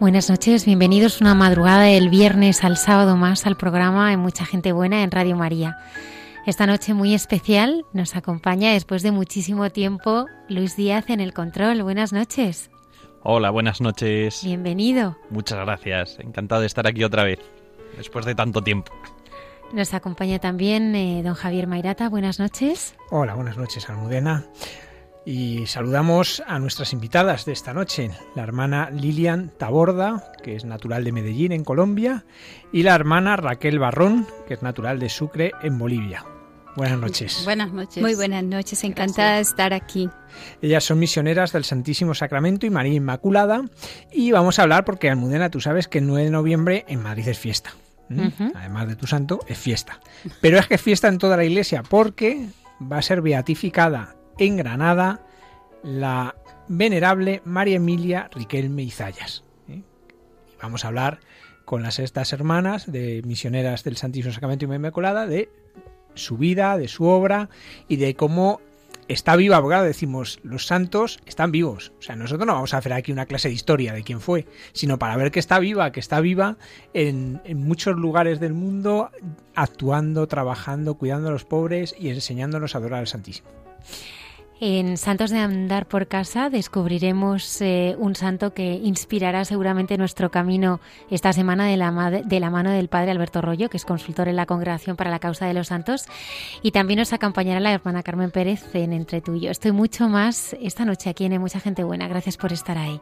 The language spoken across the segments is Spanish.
Buenas noches, bienvenidos una madrugada del viernes al sábado más al programa Hay mucha gente buena en Radio María. Esta noche muy especial nos acompaña después de muchísimo tiempo Luis Díaz en el control. Buenas noches. Hola, buenas noches. Bienvenido. Muchas gracias, encantado de estar aquí otra vez, después de tanto tiempo. Nos acompaña también eh, don Javier Mairata. Buenas noches. Hola, buenas noches, Almudena. Y saludamos a nuestras invitadas de esta noche, la hermana Lilian Taborda, que es natural de Medellín, en Colombia, y la hermana Raquel Barrón, que es natural de Sucre, en Bolivia. Buenas noches. Buenas noches. Muy buenas noches, encantada de estar aquí. Ellas son misioneras del Santísimo Sacramento y María Inmaculada, y vamos a hablar porque, Almudena, tú sabes que el 9 de noviembre en Madrid es fiesta. Además de tu santo, es fiesta. Pero es que es fiesta en toda la iglesia, porque va a ser beatificada en Granada la venerable María Emilia Riquelme Izayas. ¿eh? Vamos a hablar con las estas hermanas de misioneras del Santísimo Sacramento y Inmaculada de su vida, de su obra y de cómo está viva, porque decimos, los santos están vivos. O sea, nosotros no vamos a hacer aquí una clase de historia de quién fue, sino para ver que está viva, que está viva en, en muchos lugares del mundo, actuando, trabajando, cuidando a los pobres y enseñándonos a adorar al Santísimo. En Santos de Andar por Casa descubriremos eh, un santo que inspirará seguramente nuestro camino esta semana de la, mano del Padre Alberto Rollo, que es consultor en la Congregación para la Causa de los Santos, y también nos acompañará la hermana Carmen Pérez en Entre tú y yo. Estoy mucho más esta noche aquí en Mucha Gente Buena. Gracias por estar ahí.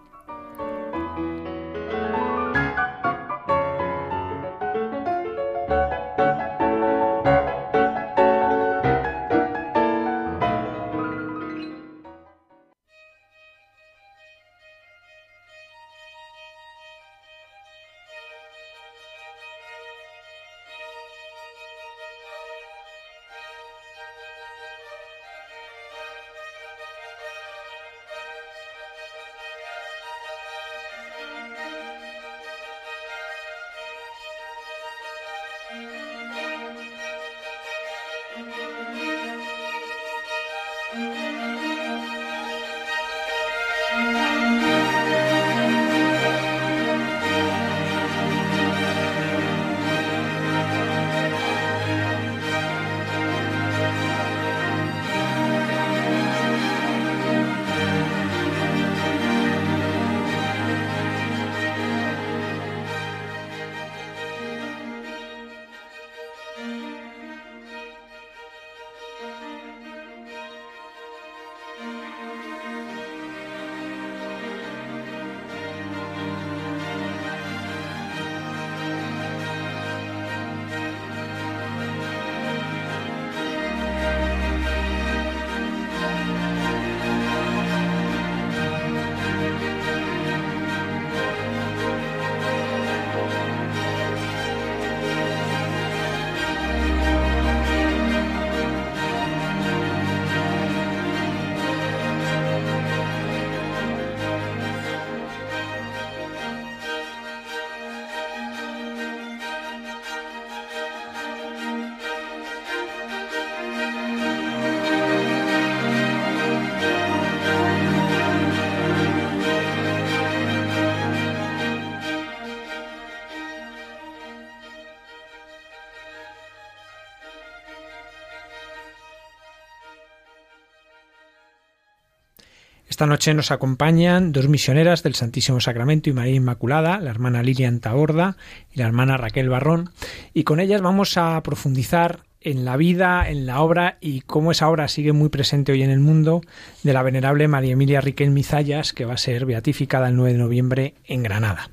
Esta noche nos acompañan dos misioneras del Santísimo Sacramento y María Inmaculada, la hermana Lilian Taborda y la hermana Raquel Barrón, y con ellas vamos a profundizar en la vida, en la obra y cómo esa obra sigue muy presente hoy en el mundo de la venerable María Emilia Riquel Mizallas, que va a ser beatificada el 9 de noviembre en Granada.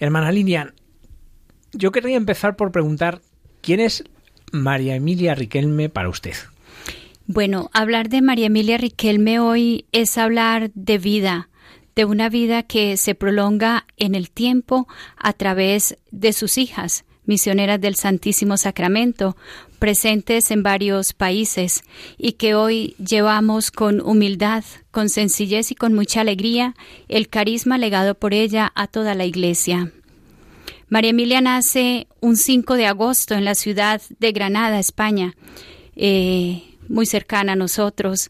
Hermana Lilian, yo querría empezar por preguntar quién es María Emilia Riquelme para usted. Bueno, hablar de María Emilia Riquelme hoy es hablar de vida, de una vida que se prolonga en el tiempo a través de sus hijas, misioneras del Santísimo Sacramento, presentes en varios países y que hoy llevamos con humildad, con sencillez y con mucha alegría el carisma legado por ella a toda la Iglesia. María Emilia nace un 5 de agosto en la ciudad de Granada, España, eh, muy cercana a nosotros,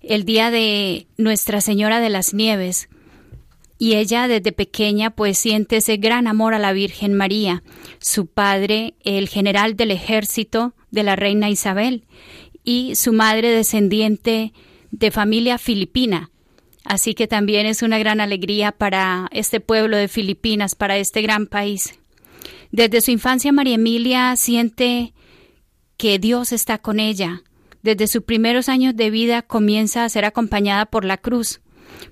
el día de Nuestra Señora de las Nieves, y ella desde pequeña pues siente ese gran amor a la Virgen María. Su padre, el general del ejército de la reina Isabel, y su madre descendiente de familia filipina. Así que también es una gran alegría para este pueblo de Filipinas, para este gran país. Desde su infancia María Emilia siente que Dios está con ella. Desde sus primeros años de vida comienza a ser acompañada por la cruz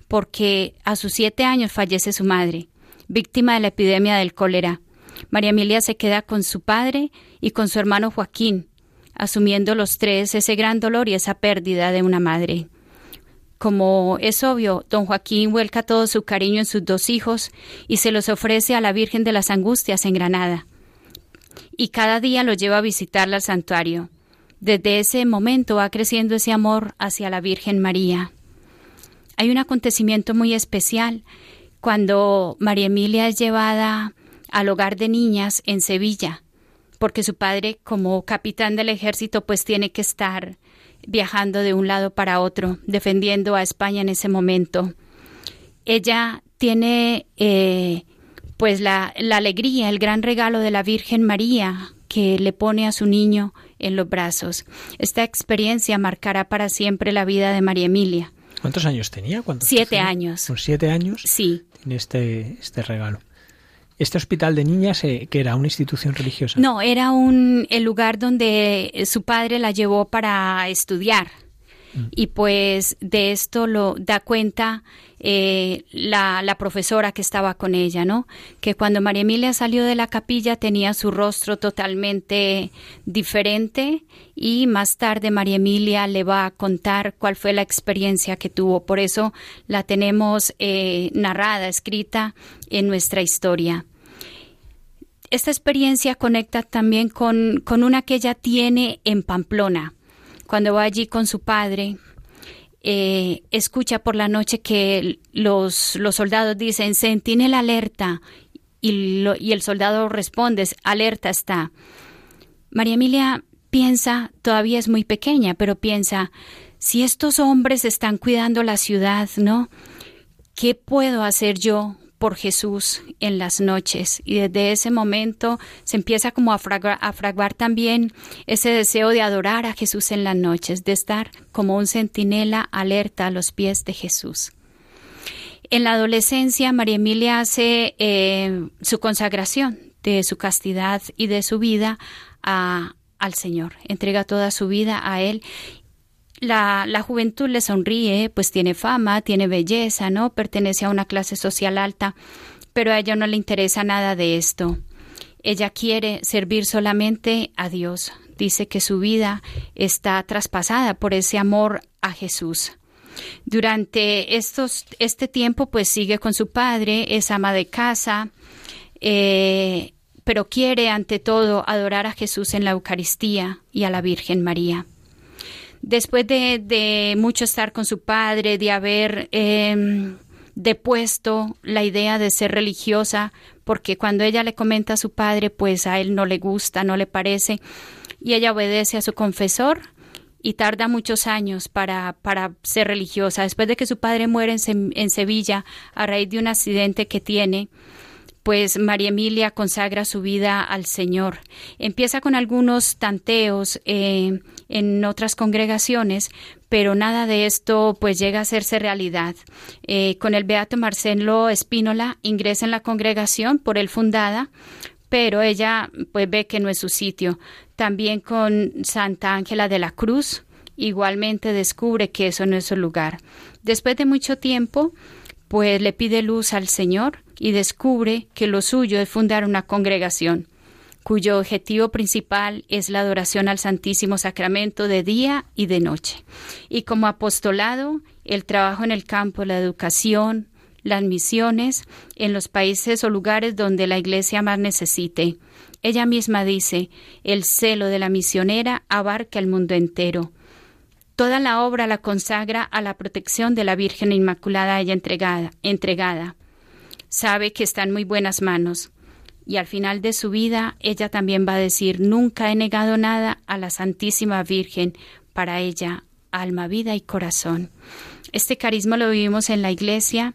porque a sus siete años fallece su madre, víctima de la epidemia del cólera. María Emilia se queda con su padre y con su hermano Joaquín, asumiendo los tres ese gran dolor y esa pérdida de una madre. Como es obvio, don Joaquín vuelca todo su cariño en sus dos hijos y se los ofrece a la Virgen de las Angustias en Granada. Y cada día lo lleva a visitarla al santuario. Desde ese momento va creciendo ese amor hacia la Virgen María. Hay un acontecimiento muy especial cuando María Emilia es llevada al hogar de niñas en Sevilla, porque su padre, como capitán del ejército, pues tiene que estar viajando de un lado para otro, defendiendo a España en ese momento. Ella tiene eh, pues la, la alegría, el gran regalo de la Virgen María que le pone a su niño en los brazos. Esta experiencia marcará para siempre la vida de María Emilia. ¿Cuántos años tenía? siete años. ¿Con siete años? Sí. Tiene este, este regalo. ¿Este hospital de niñas eh, que era una institución religiosa? No, era un, el lugar donde su padre la llevó para estudiar. Y pues de esto lo da cuenta eh, la, la, profesora que estaba con ella, ¿no? Que cuando María Emilia salió de la capilla tenía su rostro totalmente diferente y más tarde María Emilia le va a contar cuál fue la experiencia que tuvo. Por eso la tenemos eh, narrada, escrita en nuestra historia. Esta experiencia conecta también con, con una que ella tiene en Pamplona cuando va allí con su padre, eh, escucha por la noche que los, los soldados dicen, sentinel alerta, y, y el soldado responde, alerta está. María Emilia piensa, todavía es muy pequeña, pero piensa, si estos hombres están cuidando la ciudad, ¿no? ¿Qué puedo hacer yo por Jesús en las noches y desde ese momento se empieza como a fraguar, también ese deseo de adorar a Jesús en las noches, de estar como un centinela alerta a los pies de Jesús. En la adolescencia, María Emilia hace eh, su consagración de su castidad y de su vida al Señor, entrega toda su vida a Él la, la, juventud le sonríe, pues tiene fama, tiene belleza, ¿no? Pertenece a una clase social alta, pero a ella no le interesa nada de esto. Ella quiere servir solamente a Dios. Dice que su vida está traspasada por ese amor a Jesús. Durante estos, este tiempo, pues sigue con su padre, es ama de casa, eh, pero quiere ante todo adorar a Jesús en la Eucaristía y a la Virgen María después de, mucho estar con su padre, de haber em, depuesto la idea de ser religiosa, porque cuando ella le comenta a su padre, pues a él no le gusta, no le parece, y ella obedece a su confesor y tarda muchos años para, para ser religiosa. Después de que su padre muere en, en Sevilla a raíz de un accidente que tiene, pues María Emilia consagra su vida al Señor. Empieza con algunos tanteos eh, en otras congregaciones, pero nada de esto pues llega a hacerse realidad. Eh, con el beato Marcelo Espínola ingresa en la congregación por él fundada, pero ella pues ve que no es su sitio. También con Santa Ángela de la Cruz, igualmente descubre que eso no es su lugar. Después de mucho tiempo, pues le pide luz al Señor y descubre que lo suyo es fundar una congregación cuyo objetivo principal es la adoración al Santísimo Sacramento de día y de noche. Y como apostolado, el trabajo en el campo, la educación, las misiones en los países o lugares donde la Iglesia más necesite. Ella misma dice, el celo de la misionera abarca el mundo entero. Toda la obra la consagra a la protección de la Virgen Inmaculada ella entregada, entregada. Sabe que está en muy buenas manos y al final de su vida ella también va a decir, nunca he negado nada a la Santísima Virgen, para ella, alma, vida y corazón. Este carisma lo vivimos en la iglesia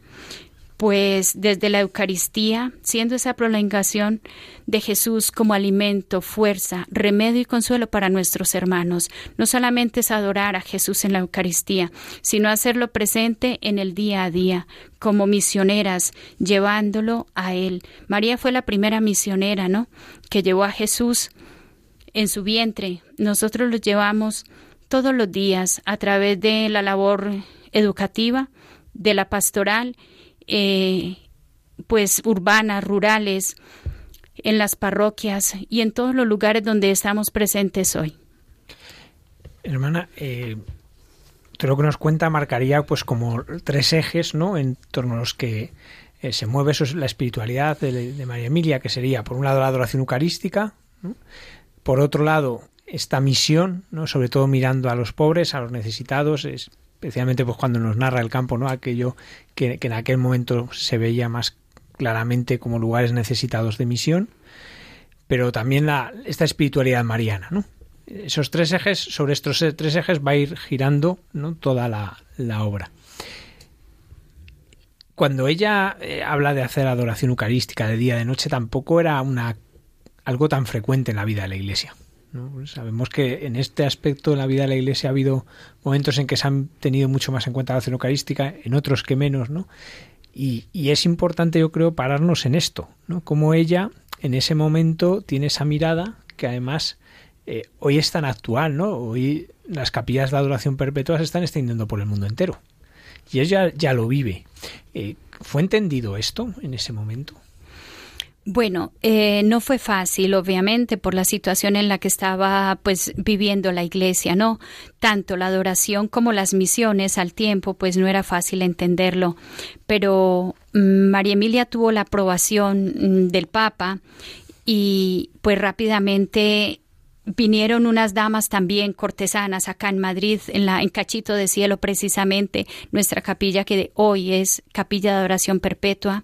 pues desde la Eucaristía, siendo esa prolongación de Jesús como alimento, fuerza, remedio y consuelo para nuestros hermanos. No solamente es adorar a Jesús en la Eucaristía, sino hacerlo presente en el día a día, como misioneras, llevándolo a Él. María fue la primera misionera, ¿no? Que llevó a Jesús en su vientre. Nosotros lo llevamos todos los días a través de la labor educativa, de la pastoral eh, pues urbanas, rurales, en las parroquias y en todos los lugares donde estamos presentes hoy. Hermana, eh, todo lo que nos cuenta marcaría pues como tres ejes, ¿no? En torno a los que eh, se mueve eso es la espiritualidad de, María Emilia, que sería por un lado la adoración eucarística, por otro lado esta misión, ¿no? Sobre todo mirando a los pobres, a los necesitados, es especialmente pues cuando nos narra el campo, ¿no? Aquello que, en aquel momento se veía más claramente como lugares necesitados de misión, pero también la, esta espiritualidad mariana, ¿no? Esos tres ejes, sobre estos tres ejes va a ir girando toda la, la obra. Cuando ella eh, habla de hacer adoración eucarística de día y de noche, tampoco era una algo tan frecuente en la vida de la Iglesia. Sabemos que en este aspecto de la vida de la Iglesia ha habido momentos en que se han tenido mucho más en cuenta la acción eucarística, en otros que menos, ¿no? Y, es importante, yo creo, pararnos en esto, ¿no? Como ella en ese momento tiene esa mirada que además eh, hoy es tan actual, ¿no? Hoy las capillas de adoración perpetua se están extendiendo por el mundo entero. Y ella ya lo vive. Eh, ¿Fue entendido esto en ese momento? Bueno, eh, no fue fácil, obviamente, por la situación en la que estaba, pues, viviendo la Iglesia, ¿no? Tanto la adoración como las misiones al tiempo, pues, no era fácil entenderlo. Pero mm, María Emilia tuvo la aprobación mm, del Papa y, pues, rápidamente vinieron unas damas también cortesanas acá en Madrid, en la en Cachito de Cielo precisamente, nuestra capilla que hoy es capilla de adoración perpetua.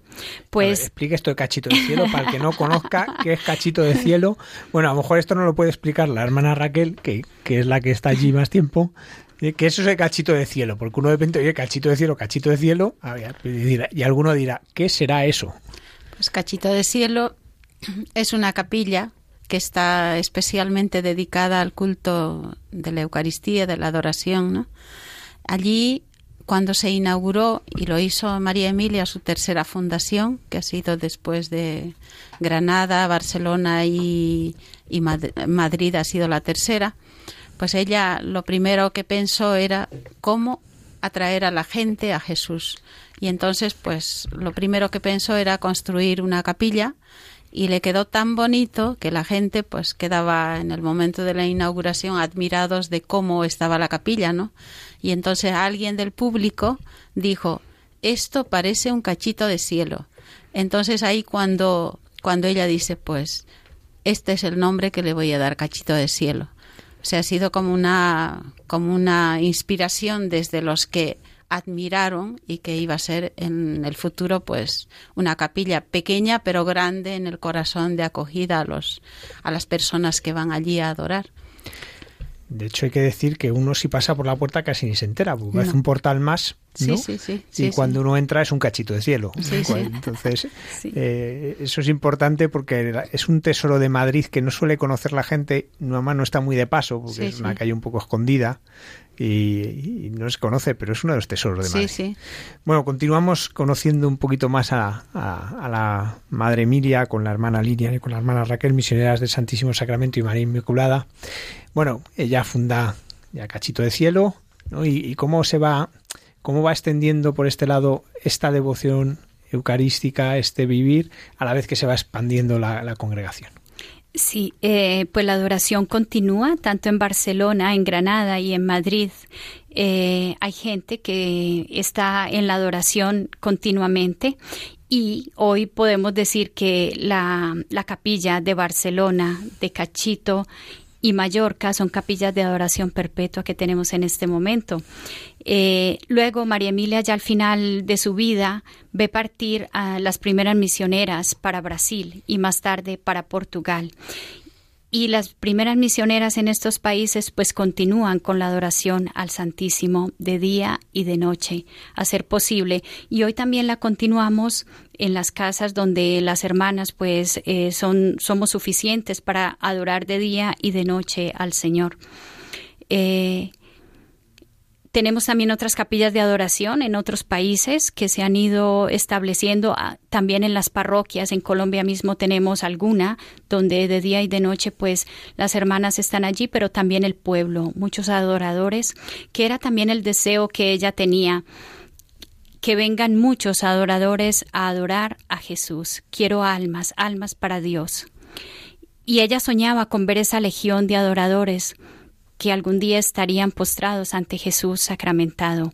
Pues explique esto de Cachito de Cielo para el que no conozca qué es Cachito de Cielo. Bueno, a lo mejor esto no lo puede explicar la hermana Raquel, que, que es la que está allí más tiempo. Que eso es el cachito de cielo, porque uno de repente oye cachito de cielo, cachito de cielo, y alguno dirá, ¿qué será eso? Pues cachito de cielo es una capilla que está especialmente dedicada al culto de la Eucaristía, de la adoración. ¿no? Allí, cuando se inauguró, y lo hizo María Emilia, su tercera fundación, que ha sido después de Granada, Barcelona y, y Madrid ha sido la tercera, pues ella lo primero que pensó era cómo atraer a la gente a Jesús. Y entonces, pues lo primero que pensó era construir una capilla y le quedó tan bonito que la gente pues quedaba en el momento de la inauguración admirados de cómo estaba la capilla, ¿no? Y entonces alguien del público dijo, esto parece un cachito de cielo. Entonces ahí cuando, cuando ella dice, pues, este es el nombre que le voy a dar, cachito de cielo. O sea, ha sido como una, como una inspiración desde los que admiraron y que iba a ser en el futuro pues una capilla pequeña pero grande en el corazón de acogida a los a las personas que van allí a adorar. De hecho, hay que decir que uno si pasa por la puerta casi ni se entera, porque hace un portal más, ¿no? Sí, sí, sí, y cuando uno entra es un cachito de cielo. Entonces, eh, eso es importante porque es un tesoro de Madrid que no suele conocer la gente, más no está muy de paso, porque es una calle un poco escondida y, no se conoce, pero es uno de los tesoros de Madrid. Sí, Bueno, continuamos conociendo un poquito más a, la Madre Emilia con la hermana Lilian y con la hermana Raquel, misioneras del Santísimo Sacramento y María Inmaculada. Bueno, ella funda ya Cachito de Cielo, ¿no? y, cómo se va, cómo va extendiendo por este lado esta devoción eucarística, este vivir, a la vez que se va expandiendo la congregación. Sí, eh, pues la adoración continúa tanto en Barcelona, en Granada y en Madrid. Eh, hay gente que está en la adoración continuamente y hoy podemos decir que la, la capilla de Barcelona, de Cachito y Mallorca son capillas de adoración perpetua que tenemos en este momento. Eh, luego María Emilia ya al final de su vida ve partir a las primeras misioneras para Brasil y más tarde para Portugal y las primeras misioneras en estos países pues continúan con la adoración al Santísimo de día y de noche, a ser posible. Y hoy también la continuamos en las casas donde las hermanas pues eh, son, somos suficientes para adorar de día y de noche al Señor. Eh, tenemos también otras capillas de adoración en otros países que se han ido estableciendo ah, también en las parroquias. En Colombia mismo tenemos alguna donde de día y de noche pues las hermanas están allí, pero también el pueblo, muchos adoradores, que era también el deseo que ella tenía que vengan muchos adoradores a adorar a Jesús. Quiero almas, almas para Dios. Y ella soñaba con ver esa legión de adoradores que algún día estarían postrados ante Jesús sacramentado.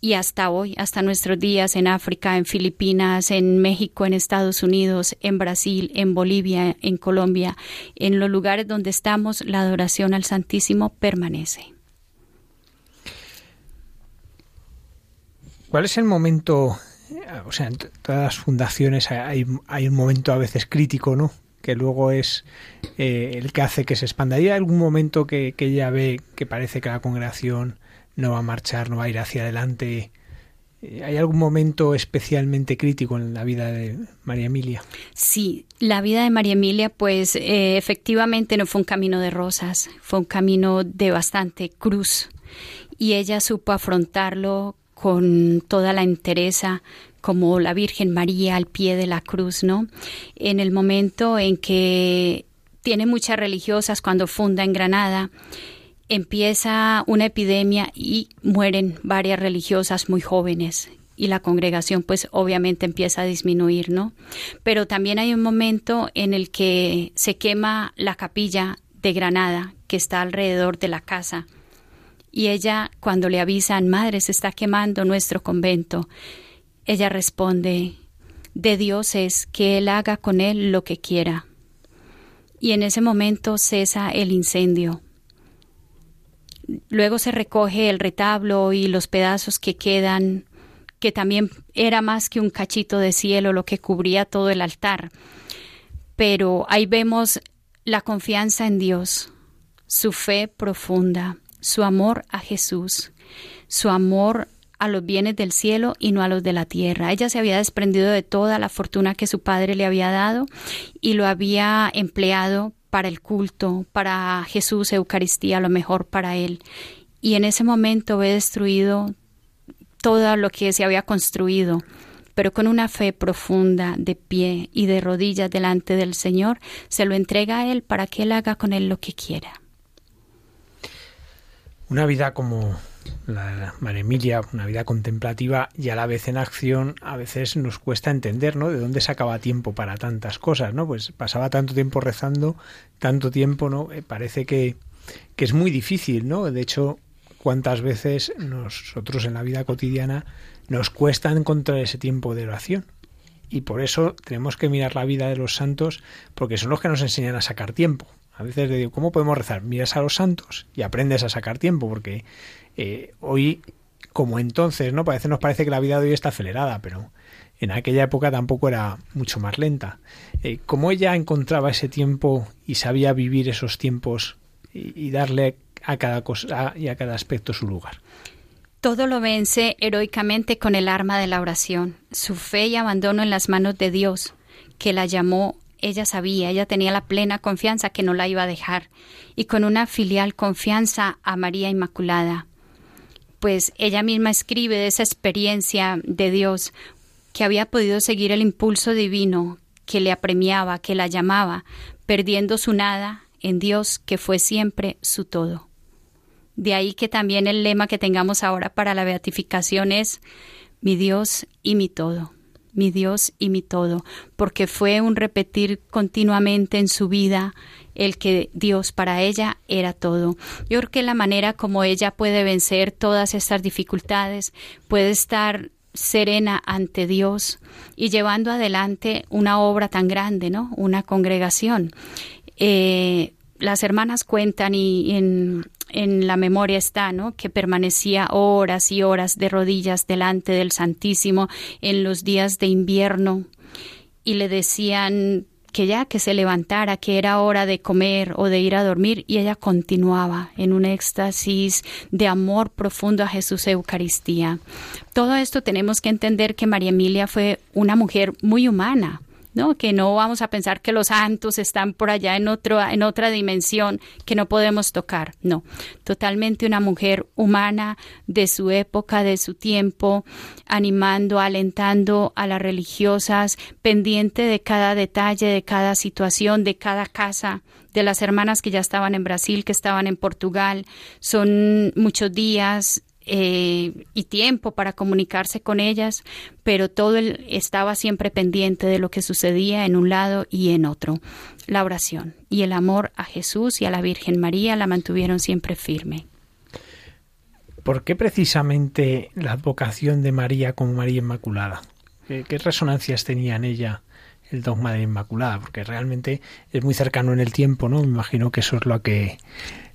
Y hasta hoy, hasta nuestros días en África, en Filipinas, en México, en Estados Unidos, en Brasil, en Bolivia, en Colombia, en los lugares donde estamos, la adoración al Santísimo permanece. ¿Cuál es el momento? O sea, en todas las fundaciones hay, hay un momento a veces crítico, ¿no? Que luego es eh, el que hace que se expanda. ¿Hay algún momento que, ella ve que parece que la congregación no va a marchar, no va a ir hacia adelante? Eh, ¿Hay algún momento especialmente crítico en la vida de María Emilia? Sí, la vida de María Emilia, pues eh, efectivamente no fue un camino de rosas, fue un camino de bastante cruz. Y ella supo afrontarlo con toda la entereza, como la Virgen María al pie de la cruz, ¿no? En el momento en que tiene muchas religiosas cuando funda en Granada, empieza una epidemia y mueren varias religiosas muy jóvenes y la congregación pues obviamente empieza a disminuir, ¿no? Pero también hay un momento en el que se quema la capilla de Granada que está alrededor de la casa y ella cuando le avisan, madre, se está quemando nuestro convento, ella responde, de Dios es que Él haga con él lo que quiera. Y en ese momento cesa el incendio. Luego se recoge el retablo y los pedazos que quedan, que también era más que un cachito de cielo lo que cubría todo el altar. Pero ahí vemos la confianza en Dios, su fe profunda, su amor a Jesús, su amor a los bienes del cielo y no a los de la tierra. Ella se había desprendido de toda la fortuna que su padre le había dado y lo había empleado para el culto, para Jesús, Eucaristía, lo mejor para él. Y en ese momento ve destruido todo lo que se había construido, pero con una fe profunda, de pie y de rodillas delante del Señor, se lo entrega a Él para que Él haga con Él lo que quiera. Una vida como la María Emilia, una vida contemplativa y a la vez en acción, a veces nos cuesta entender, ¿no? De dónde sacaba tiempo para tantas cosas, ¿no? Pues pasaba tanto tiempo rezando, tanto tiempo, ¿no? Eh, parece que, que es muy difícil, ¿no? De hecho, cuántas veces nosotros en la vida cotidiana nos cuesta encontrar ese tiempo de oración. Y por eso tenemos que mirar la vida de los santos, porque son los que nos enseñan a sacar tiempo. A veces le digo, ¿cómo podemos rezar? Miras a los santos y aprendes a sacar tiempo, porque eh, hoy, como entonces, ¿no? Parece, nos parece que la vida de hoy está acelerada, pero en aquella época tampoco era mucho más lenta. Eh, ¿Cómo ella encontraba ese tiempo y sabía vivir esos tiempos y, darle a cada cosa y a cada aspecto su lugar. Todo lo vence heroicamente con el arma de la oración, su fe y abandono en las manos de Dios, que la llamó, ella sabía, ella tenía la plena confianza que no la iba a dejar, y con una filial confianza a María Inmaculada. Pues ella misma escribe de esa experiencia de Dios, que había podido seguir el impulso divino que le apremiaba, que la llamaba, perdiendo su nada en Dios, que fue siempre su todo. De ahí que también el lema que tengamos ahora para la beatificación es mi Dios y mi todo, mi Dios y mi todo, porque fue un repetir continuamente en su vida el que Dios para ella era todo. Yo creo que la manera como ella puede vencer todas estas dificultades, puede estar serena ante Dios y llevando adelante una obra tan grande, ¿no? Una congregación. Eh, las hermanas cuentan y en, en la memoria está, ¿no? Que permanecía horas y horas de rodillas delante del Santísimo en los días de invierno y le decían que ya que se levantara, que era hora de comer o de ir a dormir, y ella continuaba en un éxtasis de amor profundo a Jesús Eucaristía. Todo esto tenemos que entender que María Emilia fue una mujer muy humana, ¿no? Que no vamos a pensar que los santos están por allá en otro, en otra dimensión que no podemos tocar. No, totalmente una mujer humana de su época, de su tiempo, animando, alentando a las religiosas, pendiente de cada detalle, de cada situación, de cada casa, de las hermanas que ya estaban en Brasil, que estaban en Portugal. Son muchos días eh, y tiempo para comunicarse con ellas, pero todo el, estaba siempre pendiente de lo que sucedía en un lado y en otro. La oración y el amor a Jesús y a la Virgen María la mantuvieron siempre firme. ¿Por qué precisamente la advocación de María como María Inmaculada? ¿Qué, qué resonancias tenía en ella el dogma de Inmaculada? Porque realmente es muy cercano en el tiempo, ¿no? Me imagino que eso es lo que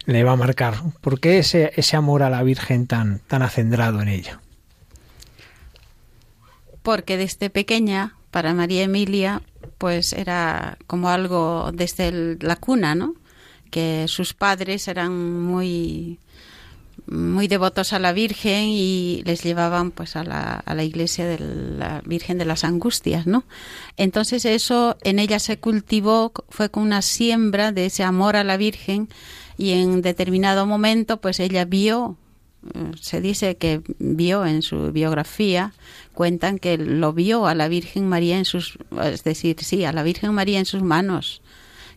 le va a marcar? ¿Por qué ese, ese amor a la Virgen tan, tan acendrado en ella? Porque desde pequeña, para María Emilia, pues era como algo desde la cuna, ¿no? Que sus padres eran muy muy devotos a la Virgen y les llevaban pues a la, a la iglesia de la Virgen de las Angustias, ¿no? Entonces eso en ella se cultivó, fue con una siembra de ese amor a la Virgen y en determinado momento pues ella vio eh, se dice que vio en su biografía cuentan que lo vio a la Virgen María en sus es decir sí a la Virgen María en sus manos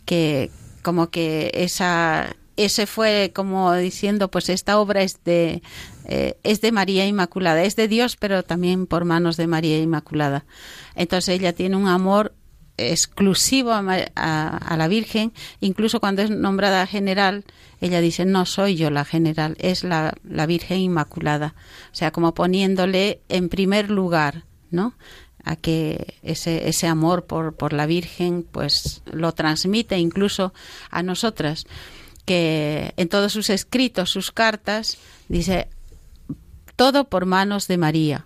que como que esa ese fue como diciendo pues esta obra es de eh, es de María Inmaculada es de Dios pero también por manos de María Inmaculada. Entonces ella tiene un amor exclusivo a, la Virgen, incluso cuando es nombrada general, ella dice, no soy yo la general, es la, la Virgen Inmaculada. O sea, como poniéndole en primer lugar, ¿no? a que ese, ese amor por, por la Virgen pues lo transmite incluso a nosotras, que en todos sus escritos, sus cartas, dice, todo por manos de María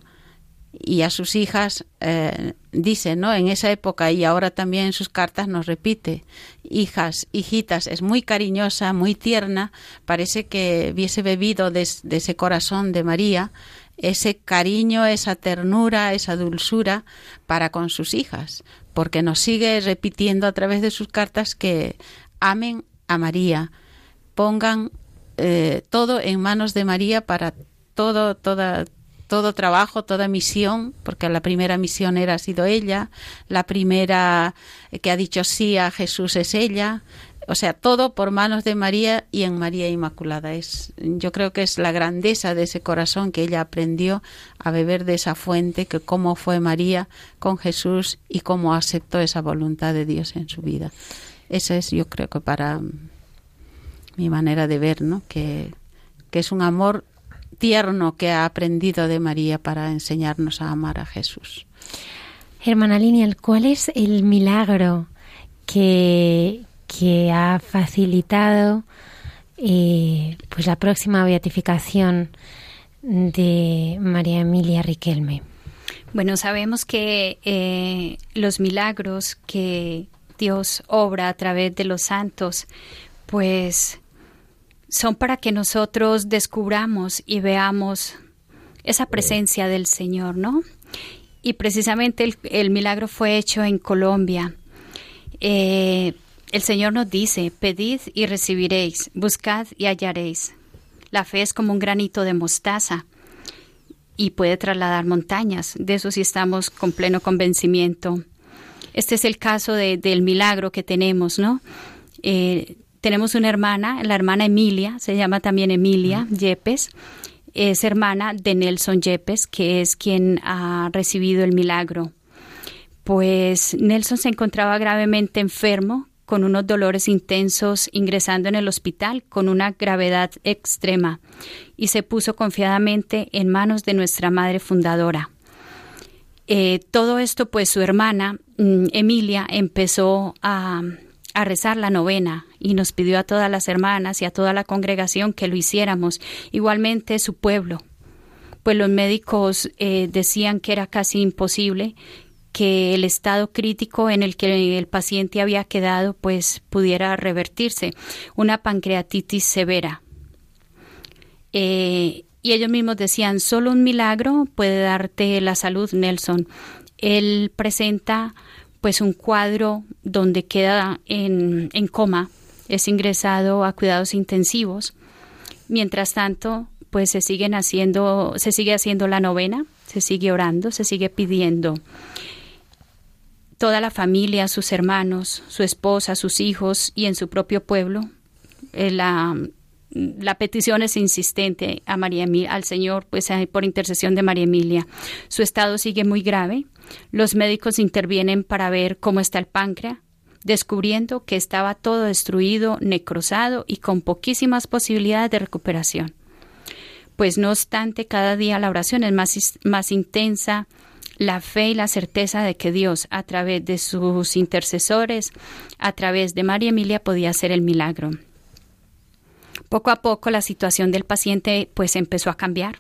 y a sus hijas eh, dice, ¿no? En esa época y ahora también en sus cartas nos repite, hijas, hijitas, es muy cariñosa, muy tierna, parece que hubiese bebido de, ese corazón de María ese cariño, esa ternura, esa dulzura para con sus hijas, porque nos sigue repitiendo a través de sus cartas que amen a María, pongan eh, todo en manos de María para todo, toda, todo trabajo, toda misión, porque la primera misionera ha sido ella, la primera que ha dicho sí a Jesús es ella, o sea, todo por manos de María y en María Inmaculada. Es, yo creo que es la grandeza de ese corazón que ella aprendió a beber de esa fuente, que cómo fue María con Jesús y cómo aceptó esa voluntad de Dios en su vida. Esa es, yo creo que para mi manera de ver, ¿no? Que, que es un amor tierno que ha aprendido de María para enseñarnos a amar a Jesús. Hermana Lineal, ¿cuál es el milagro que, que ha facilitado eh, pues la próxima beatificación de María Emilia Riquelme? Bueno, sabemos que eh, los milagros que Dios obra a través de los santos, pues son para que nosotros descubramos y veamos esa presencia del Señor, ¿no? Y precisamente el, milagro fue hecho en Colombia. Eh, el Señor nos dice, pedid y recibiréis, buscad y hallaréis. La fe es como un granito de mostaza y puede trasladar montañas. De eso sí estamos con pleno convencimiento. Este es el caso del milagro que tenemos, ¿no? Eh, tenemos una hermana, la hermana Emilia, se llama también Emilia Yepes, es hermana de Nelson Yepes, que es quien ha recibido el milagro. Pues Nelson se encontraba gravemente enfermo, con unos dolores intensos, ingresando en el hospital con una gravedad extrema, y se puso confiadamente en manos de nuestra madre fundadora. Eh, todo esto, pues su hermana, mm, Emilia, empezó a, rezar la novena y nos pidió a todas las hermanas y a toda la congregación que lo hiciéramos, igualmente su pueblo, pues los médicos eh, decían que era casi imposible que el estado crítico en el que el paciente había quedado pues pudiera revertirse, una pancreatitis severa. Eh, y ellos mismos decían, solo un milagro puede darte la salud, Nelson. Él presenta pues un cuadro donde queda en, en coma, es ingresado a cuidados intensivos. Mientras tanto, pues se siguen haciendo, se sigue haciendo la novena, se sigue orando, se sigue pidiendo. Toda la familia, sus hermanos, su esposa, sus hijos y en su propio pueblo, eh, la, petición es insistente a María al Señor, pues eh, por intercesión de María Emilia. Su estado sigue muy grave. Los médicos intervienen para ver cómo está el páncreas, descubriendo que estaba todo destruido, necrosado y con poquísimas posibilidades de recuperación. Pues no obstante, cada día la oración es más, más intensa, la fe y la certeza de que Dios, a través de sus intercesores, a través de María Emilia, podía hacer el milagro. Poco a poco la situación del paciente pues empezó a cambiar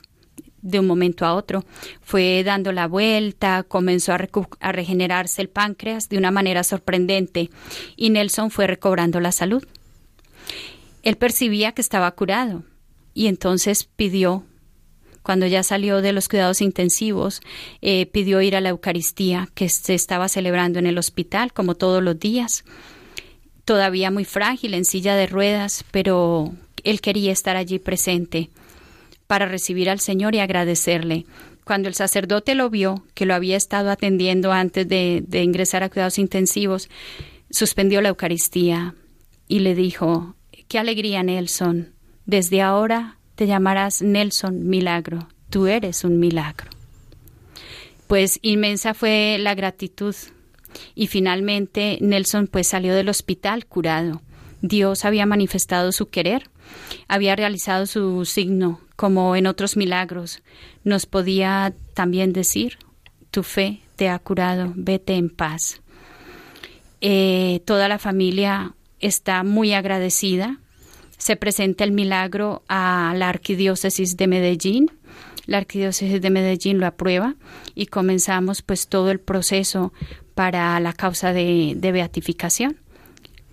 de un momento a otro. Fue dando la vuelta, comenzó a, regenerarse el páncreas de una manera sorprendente y Nelson fue recobrando la salud. Él percibía que estaba curado y entonces pidió, cuando ya salió de los cuidados intensivos, eh, pidió ir a la Eucaristía que se estaba celebrando en el hospital como todos los días. Todavía muy frágil, en silla de ruedas, pero él quería estar allí presente para recibir al Señor y agradecerle. Cuando el sacerdote lo vio, que lo había estado atendiendo antes de, ingresar a cuidados intensivos, suspendió la Eucaristía y le dijo, Qué alegría, Nelson. Desde ahora te llamarás Nelson Milagro. Tú eres un milagro. Pues inmensa fue la gratitud y finalmente Nelson pues salió del hospital curado. Dios había manifestado su querer había realizado su signo, como en otros milagros. Nos podía también decir, tu fe te ha curado, vete en paz. Eh, toda la familia está muy agradecida. Se presenta el milagro a la arquidiócesis de Medellín. La arquidiócesis de Medellín lo aprueba y comenzamos pues todo el proceso para la causa de, de beatificación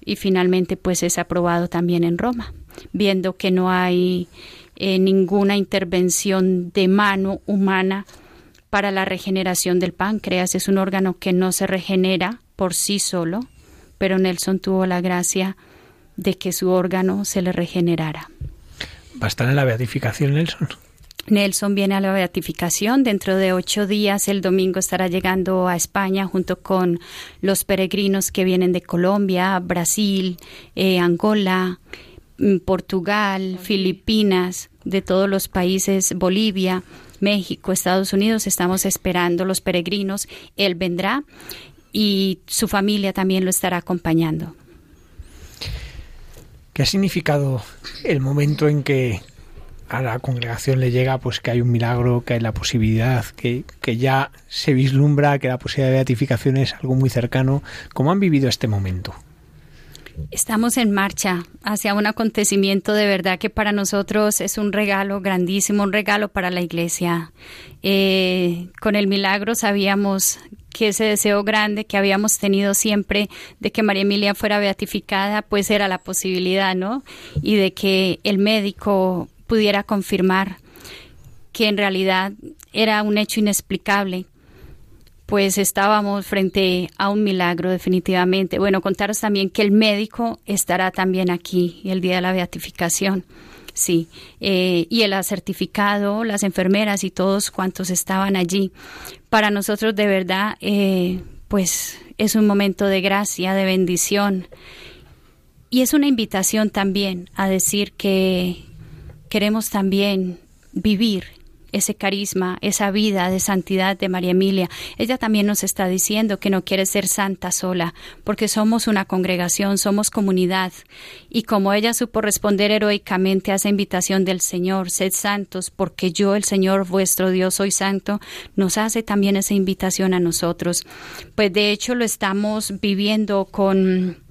y finalmente pues es aprobado también en Roma viendo que no hay eh, ninguna intervención de mano humana para la regeneración del páncreas. Es un órgano que no se regenera por sí solo, pero Nelson tuvo la gracia de que su órgano se le regenerara. ¿Va a estar en la beatificación, Nelson? Nelson viene a la beatificación. Dentro de ocho días, el domingo, estará llegando a España junto con los peregrinos que vienen de Colombia, Brasil, eh, Angola, Portugal, Filipinas, de todos los países, Bolivia, México, Estados Unidos, estamos esperando los peregrinos. Él vendrá y su familia también lo estará acompañando. ¿Qué ha significado el momento en que a la congregación le llega pues que hay un milagro, que hay la posibilidad, que, que ya se vislumbra que la posibilidad de beatificación es algo muy cercano? ¿Cómo han vivido este momento? Estamos en marcha hacia un acontecimiento de verdad que para nosotros es un regalo grandísimo, un regalo para la iglesia. Eh, con el milagro sabíamos que ese deseo grande que habíamos tenido siempre de que María Emilia fuera beatificada, pues era la posibilidad, ¿no? Y de que el médico pudiera confirmar que en realidad era un hecho inexplicable, pues estábamos frente a un milagro definitivamente. Bueno, contaros también que el médico estará también aquí el día de la beatificación. Sí, eh, y el certificado, las enfermeras y todos cuantos estaban allí. Para nosotros de verdad, eh, pues es un momento de gracia, de bendición. Y es una invitación también a decir que queremos también vivir ese carisma, esa vida de santidad de María Emilia. Ella también nos está diciendo que no quiere ser santa sola, porque somos una congregación, somos comunidad. Y como ella supo responder heroicamente a esa invitación del Señor, sed santos, porque yo, el Señor vuestro Dios, soy santo, nos hace también esa invitación a nosotros. Pues de hecho lo estamos viviendo con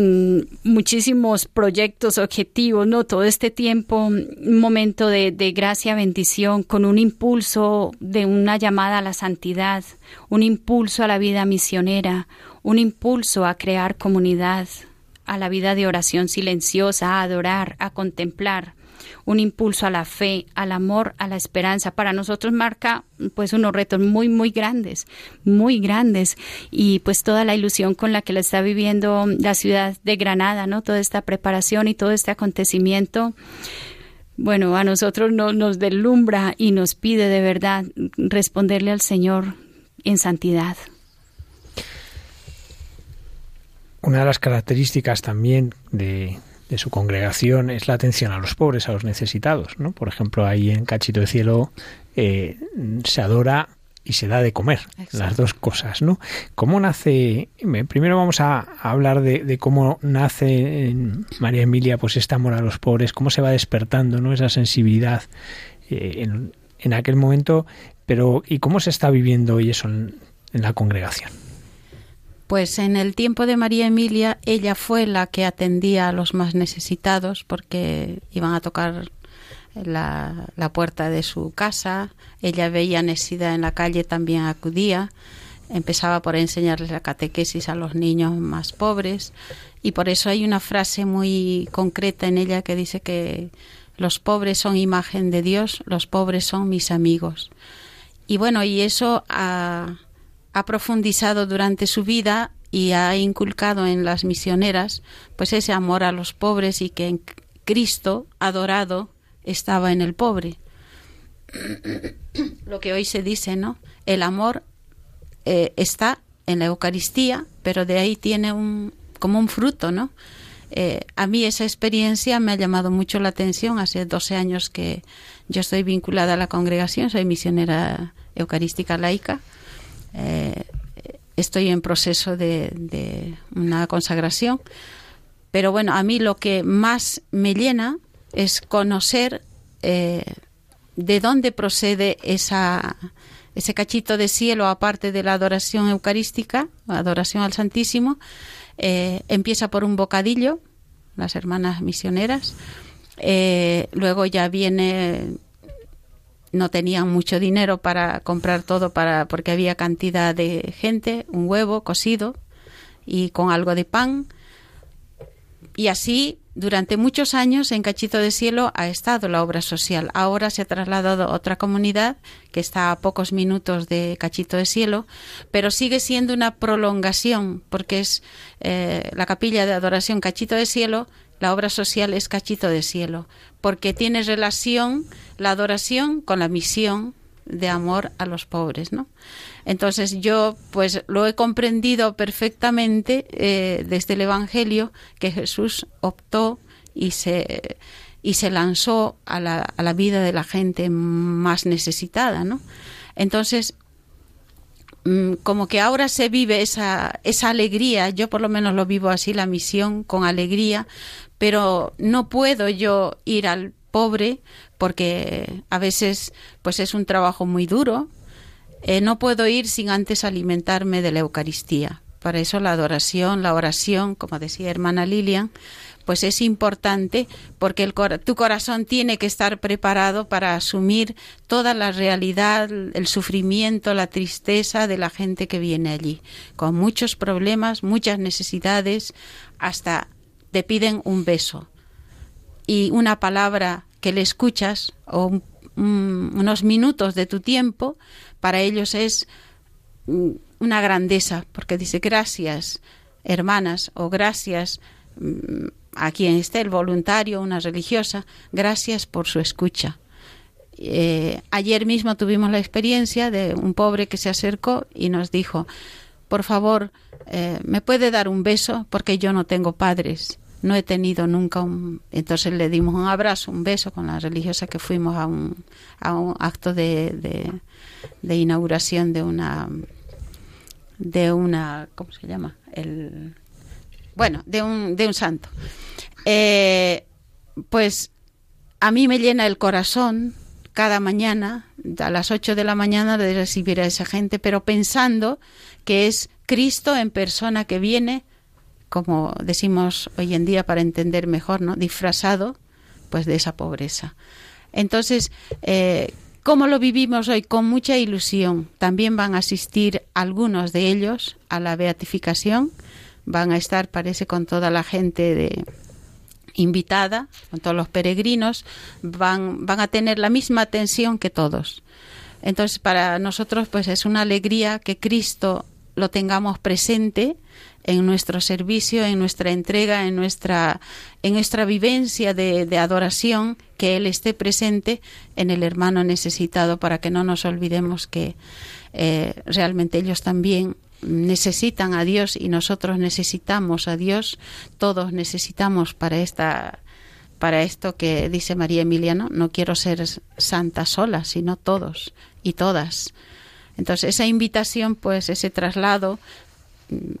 Mm, muchísimos proyectos, objetivos, ¿no? Todo este tiempo, un momento de, de, gracia, bendición, con un impulso de una llamada a la santidad, un impulso a la vida misionera, un impulso a crear comunidad, a la vida de oración silenciosa, a adorar, a contemplar un impulso a la fe, al amor, a la esperanza. Para nosotros marca pues unos retos muy, muy grandes, muy grandes. Y pues toda la ilusión con la que la está viviendo la ciudad de Granada, ¿no? Toda esta preparación y todo este acontecimiento bueno, a nosotros no, nos deslumbra y nos pide de verdad responderle al Señor en santidad. Una de las características también de, de su congregación es la atención a los pobres, a los necesitados. ¿no? Por ejemplo, ahí en Cachito de Cielo eh, se adora y se da de comer, las dos cosas, ¿no? ¿Cómo nace? Primero vamos a, hablar de, cómo nace en María Emilia pues este amor a los pobres, cómo se va despertando, ¿no? Esa sensibilidad eh, en, en, aquel momento, pero ¿y cómo se está viviendo hoy eso en la congregación? Pues en el tiempo de María Emilia, ella fue la que atendía a los más necesitados porque iban a tocar la, puerta de su casa, ella veía necesidad en la calle, también acudía, empezaba por enseñarles la catequesis a los niños más pobres. Y por eso hay una frase muy concreta en ella que dice que los pobres son imagen de Dios, los pobres son mis amigos. Y bueno, y eso a ha profundizado durante su vida y ha inculcado en las misioneras pues ese amor a los pobres y que en Cristo adorado estaba en el pobre. Lo que hoy se dice, ¿no? El amor eh, está en la Eucaristía, pero de ahí tiene un como un fruto, ¿no? Eh, a mí esa experiencia me ha llamado mucho la atención. Hace 12 años que yo estoy vinculada a la congregación, soy misionera eucarística laica eh, estoy en proceso de, una consagración. Pero bueno, a mí lo que más me llena es conocer eh, de dónde procede esa, ese cachito de cielo, aparte de la adoración eucarística, adoración al Santísimo. Eh, empieza por un bocadillo, las hermanas misioneras. luego ya viene no tenían mucho dinero para comprar todo para porque había cantidad de gente, un huevo cocido y con algo de pan. Y así durante muchos años en Cachito de Cielo ha estado la obra social. Ahora se ha trasladado a otra comunidad que está a pocos minutos de Cachito de Cielo, pero sigue siendo una prolongación porque es eh, la capilla de adoración Cachito de Cielo la obra social es cachito de cielo, porque tiene relación la adoración con la misión de amor a los pobres, ¿no? Entonces yo pues lo he comprendido perfectamente eh, desde el Evangelio que Jesús optó y se y se lanzó a la, a la vida de la gente más necesitada, ¿no? Entonces Mm, como que ahora se vive esa, esa alegría, yo por lo menos lo vivo así, la misión con alegría, pero no puedo yo ir al pobre porque a veces pues es un trabajo muy duro. Eh, no puedo ir sin antes alimentarme de la Eucaristía, Por eso la adoración, la oración, como decía hermana Lilian, pues es importante porque el, tu corazón tiene que estar preparado para asumir toda la realidad, el sufrimiento, la tristeza de la gente que viene allí, con muchos problemas, muchas necesidades, hasta te piden un beso y una palabra que le escuchas o unos minutos de tu tiempo, para ellos es mm, una grandeza, porque dice gracias, hermanas, o gracias mm, a quien esté, el voluntario, una religiosa, gracias por su escucha. Eh, ayer mismo tuvimos la experiencia de un pobre que se acercó y nos dijo, por favor, eh, ¿me puede dar un beso? Porque yo no tengo padres, no he tenido nunca un... Entonces le dimos un abrazo, un beso con la religiosa que fuimos a un, a un acto de, de, inauguración de una... de una... ¿cómo se llama? El, bueno, de un, de un santo. Eh, pues a mí me llena el corazón cada mañana, a las 8 de la mañana, de recibir a esa gente, pero pensando que es Cristo en persona que viene, como decimos hoy en día para entender mejor, ¿no? Disfrazado, pues de esa pobreza. Entonces, eh, ¿cómo lo vivimos hoy? Con mucha ilusión. También van a asistir algunos de ellos a la beatificación. Van a estar, parece, con toda la gente de, invitada, con todos los peregrinos, van, van a tener la misma atención que todos. Entonces, para nosotros, pues es una alegría que Cristo lo tengamos presente en nuestro servicio, en nuestra entrega, en nuestra, en nuestra vivencia de, de, adoración, que Él esté presente en el hermano necesitado para que no nos olvidemos que eh, realmente ellos también necesitan a Dios y nosotros necesitamos a Dios, todos necesitamos para esta para esto que dice María Emiliano, no quiero ser santa sola, sino todos y todas. Entonces, esa invitación, pues, ese traslado mm,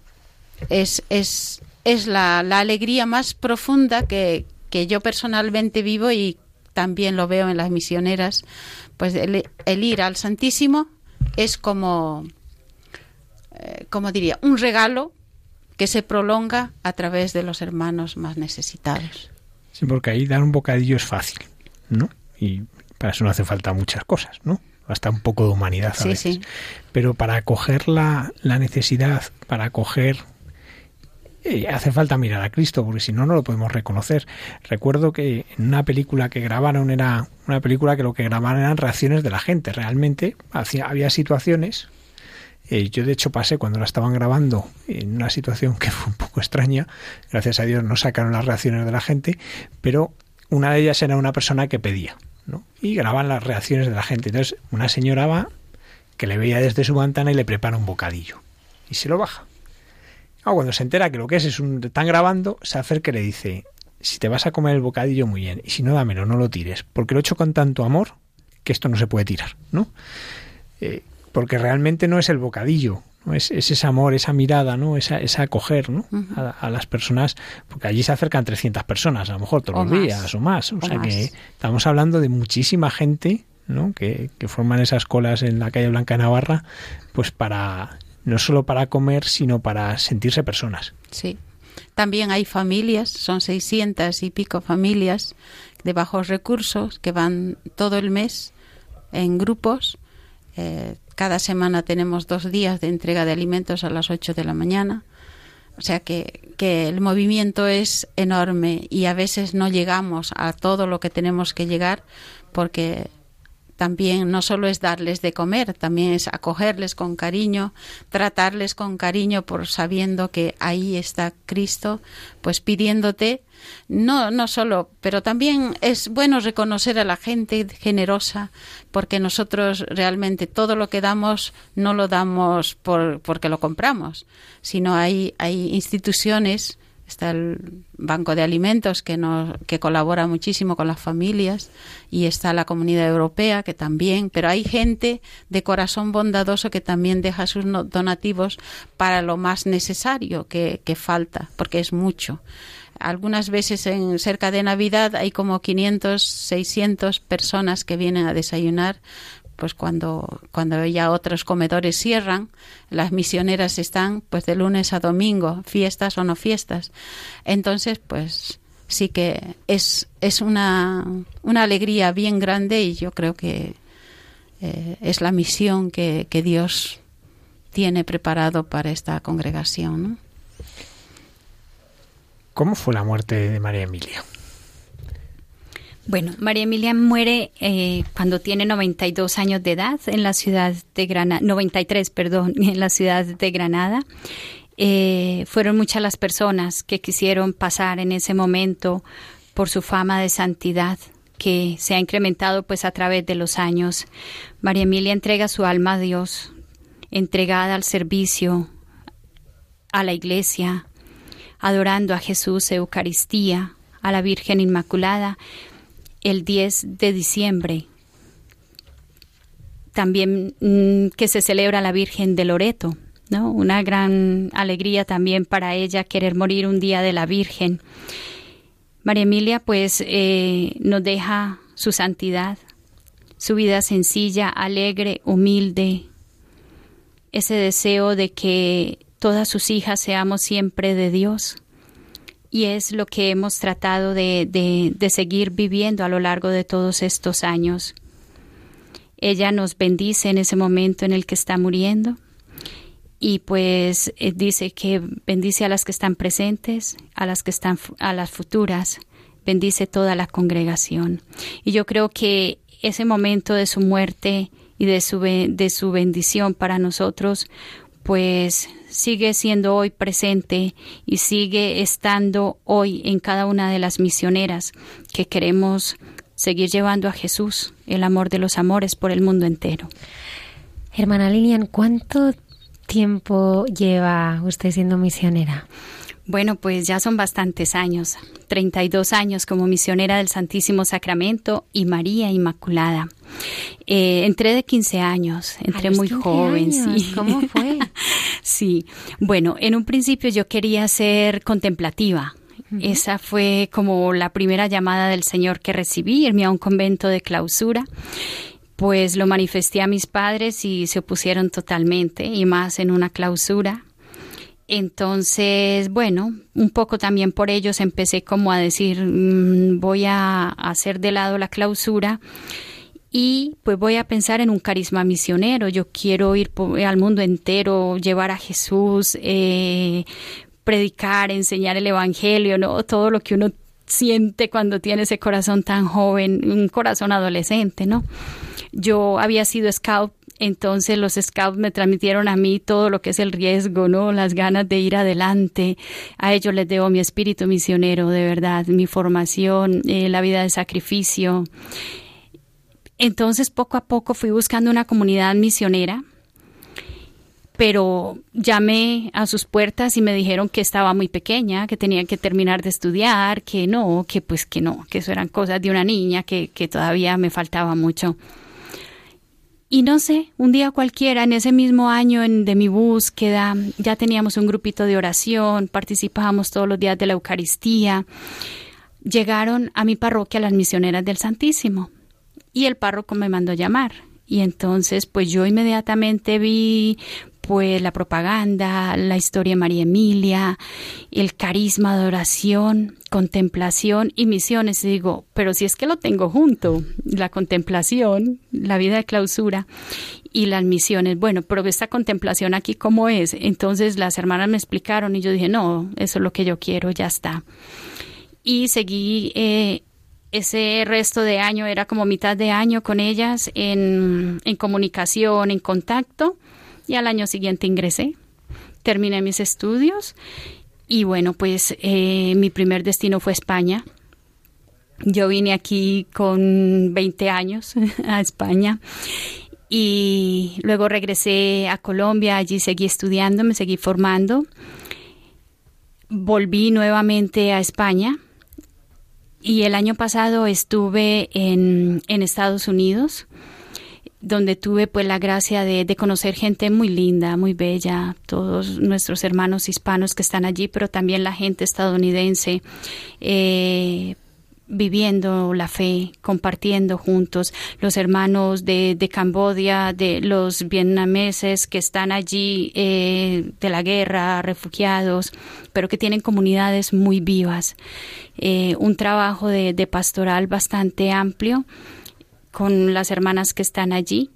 es, es, es la, la alegría más profunda que, que yo personalmente vivo y también lo veo en las misioneras, pues el, ir al Santísimo es como eh, como diría, un regalo que se prolonga a través de los hermanos más necesitados. Sí, porque ahí dar un bocadillo es fácil, ¿no? Y para eso no hace falta muchas cosas, ¿no? Hasta un poco de humanidad a veces. Sí. Pero para acoger la, la necesidad, para acoger eh, hace falta mirar a Cristo, porque si no, no lo podemos reconocer. Recuerdo que en una película que grabaron era una película que lo que grabaron eran reacciones de la gente. Realmente había situaciones eh, yo de hecho pasé cuando la estaban grabando en una situación que fue un poco extraña. Gracias a Dios no sacaron las reacciones de la gente, pero una de ellas era una persona que pedía, ¿no? Y graban las reacciones de la gente. Entonces una señora va que le veía desde su ventana y le prepara un bocadillo y se lo baja. Ah, cuando se entera que lo que es es un están grabando, se acerca y le dice, si te vas a comer el bocadillo muy bien, y si no dámelo, no lo tires, porque lo he hecho con tanto amor que esto no se puede tirar, ¿no? Eh, porque realmente no es el bocadillo, ¿no? Es, ese amor, esa mirada, ¿no? Esa, esa acoger ¿no? a, las personas, porque allí se acercan 300 personas, a lo mejor todos los días o más. O, sea que estamos hablando de muchísima gente ¿no? que, que forman esas colas en la calle Blanca de Navarra, pues para no solo para comer, sino para sentirse personas. Sí. También hay familias, son 600 y pico familias de bajos recursos que van todo el mes en grupos. Eh, cada semana tenemos dos días de entrega de alimentos a las 8 de la mañana. O sea que, que, el movimiento es enorme y a veces no llegamos a todo lo que tenemos que llegar porque también no solo es darles de comer, también es acogerles con cariño, tratarles con cariño por sabiendo que ahí está Cristo, pues pidiéndote no, no solo, pero también es bueno reconocer a la gente generosa, porque nosotros realmente todo lo que damos no lo damos por, porque lo compramos, sino hay, hay instituciones está el Banco de Alimentos que, nos, que colabora muchísimo con las familias y está la Comunidad Europea que también, pero hay gente de corazón bondadoso que también deja sus donativos para lo más necesario que, que falta, porque es mucho. Algunas veces en cerca de Navidad hay como 500, 600 personas que vienen a desayunar pues cuando, cuando ya otros comedores cierran, las misioneras están pues de lunes a domingo, fiestas o no fiestas. Entonces, pues sí que es, es una, una alegría bien grande y yo creo que eh, es la misión que, que, Dios tiene preparado para esta congregación. ¿Cómo fue la muerte de María Emilia? Bueno, María Emilia muere eh, cuando tiene 92 años de edad en la ciudad de Granada, 93, perdón, en la ciudad de Granada. Eh, fueron muchas las personas que quisieron pasar en ese momento por su fama de santidad que se ha incrementado pues a través de los años. María Emilia entrega su alma a Dios, entregada al servicio, a la iglesia, adorando a Jesús, Eucaristía, a la Virgen Inmaculada el 10 de diciembre. También mm, que se celebra la Virgen de Loreto, ¿no? Una gran alegría también para ella querer morir un día de la Virgen. María Emilia pues eh, nos deja su santidad, su vida sencilla, alegre, humilde, ese deseo de que todas sus hijas seamos siempre de Dios y es lo que hemos tratado de, de, seguir viviendo a lo largo de todos estos años. Ella nos bendice en ese momento en el que está muriendo y pues eh, dice que bendice a las que están presentes, a las que están a las futuras, bendice toda la congregación. Y yo creo que ese momento de su muerte y de su, de su bendición para nosotros pues sigue siendo hoy presente y sigue estando hoy en cada una de las misioneras que queremos seguir llevando a Jesús, el amor de los amores, por el mundo entero. Hermana Lilian, ¿cuánto tiempo lleva usted siendo misionera? Bueno, pues ya son bastantes años, 32 años como misionera del Santísimo Sacramento y María Inmaculada. Eh, entré de 15 años, entré muy joven. Sí. ¿Cómo fue? sí, bueno, en un principio yo quería ser contemplativa. Esa fue como la primera llamada del Señor que recibí, irme a un convento de clausura pues lo manifesté a mis padres y se opusieron totalmente, y más en una clausura. Entonces, bueno, un poco también por ellos empecé como a decir, mm, voy a hacer de lado la clausura y pues voy a pensar en un carisma misionero. Yo quiero ir al mundo entero, llevar a Jesús, eh, predicar, enseñar el Evangelio, ¿no? Todo lo que uno siente cuando tiene ese corazón tan joven, un corazón adolescente, ¿no? Yo había sido scout, entonces los scouts me transmitieron a mí todo lo que es el riesgo, ¿no? Las ganas de ir adelante. A ellos les debo mi espíritu misionero, de verdad, mi formación, eh, la vida de sacrificio. Entonces poco a poco fui buscando una comunidad misionera, pero llamé a sus puertas y me dijeron que estaba muy pequeña, que tenía que terminar de estudiar, que no, que pues que no, que eso eran cosas de una niña, que, que todavía me faltaba mucho. Y no sé, un día cualquiera, en ese mismo año en, de mi búsqueda, ya teníamos un grupito de oración, participábamos todos los días de la Eucaristía. Llegaron a mi parroquia las misioneras del Santísimo y el párroco me mandó llamar. Y entonces, pues yo inmediatamente vi pues la propaganda, la historia de María Emilia, el carisma de oración, contemplación y misiones. Y digo, pero si es que lo tengo junto, la contemplación, la vida de clausura y las misiones. Bueno, pero esta contemplación aquí, ¿cómo es? Entonces las hermanas me explicaron y yo dije, no, eso es lo que yo quiero, ya está. Y seguí eh, ese resto de año, era como mitad de año con ellas en, en comunicación, en contacto, y al año siguiente ingresé, terminé mis estudios y bueno, pues eh, mi primer destino fue España. Yo vine aquí con 20 años a España y luego regresé a Colombia, allí seguí estudiando, me seguí formando. Volví nuevamente a España y el año pasado estuve en, en Estados Unidos, donde tuve pues la gracia de, de, conocer gente muy linda, muy bella, todos nuestros hermanos hispanos que están allí, pero también la gente estadounidense. Eh, viviendo la fe, compartiendo juntos, los hermanos de, de Cambodia, de los vietnameses que están allí eh, de la guerra, refugiados, pero que tienen comunidades muy vivas. Eh, un trabajo de, de pastoral bastante amplio con las hermanas que están allí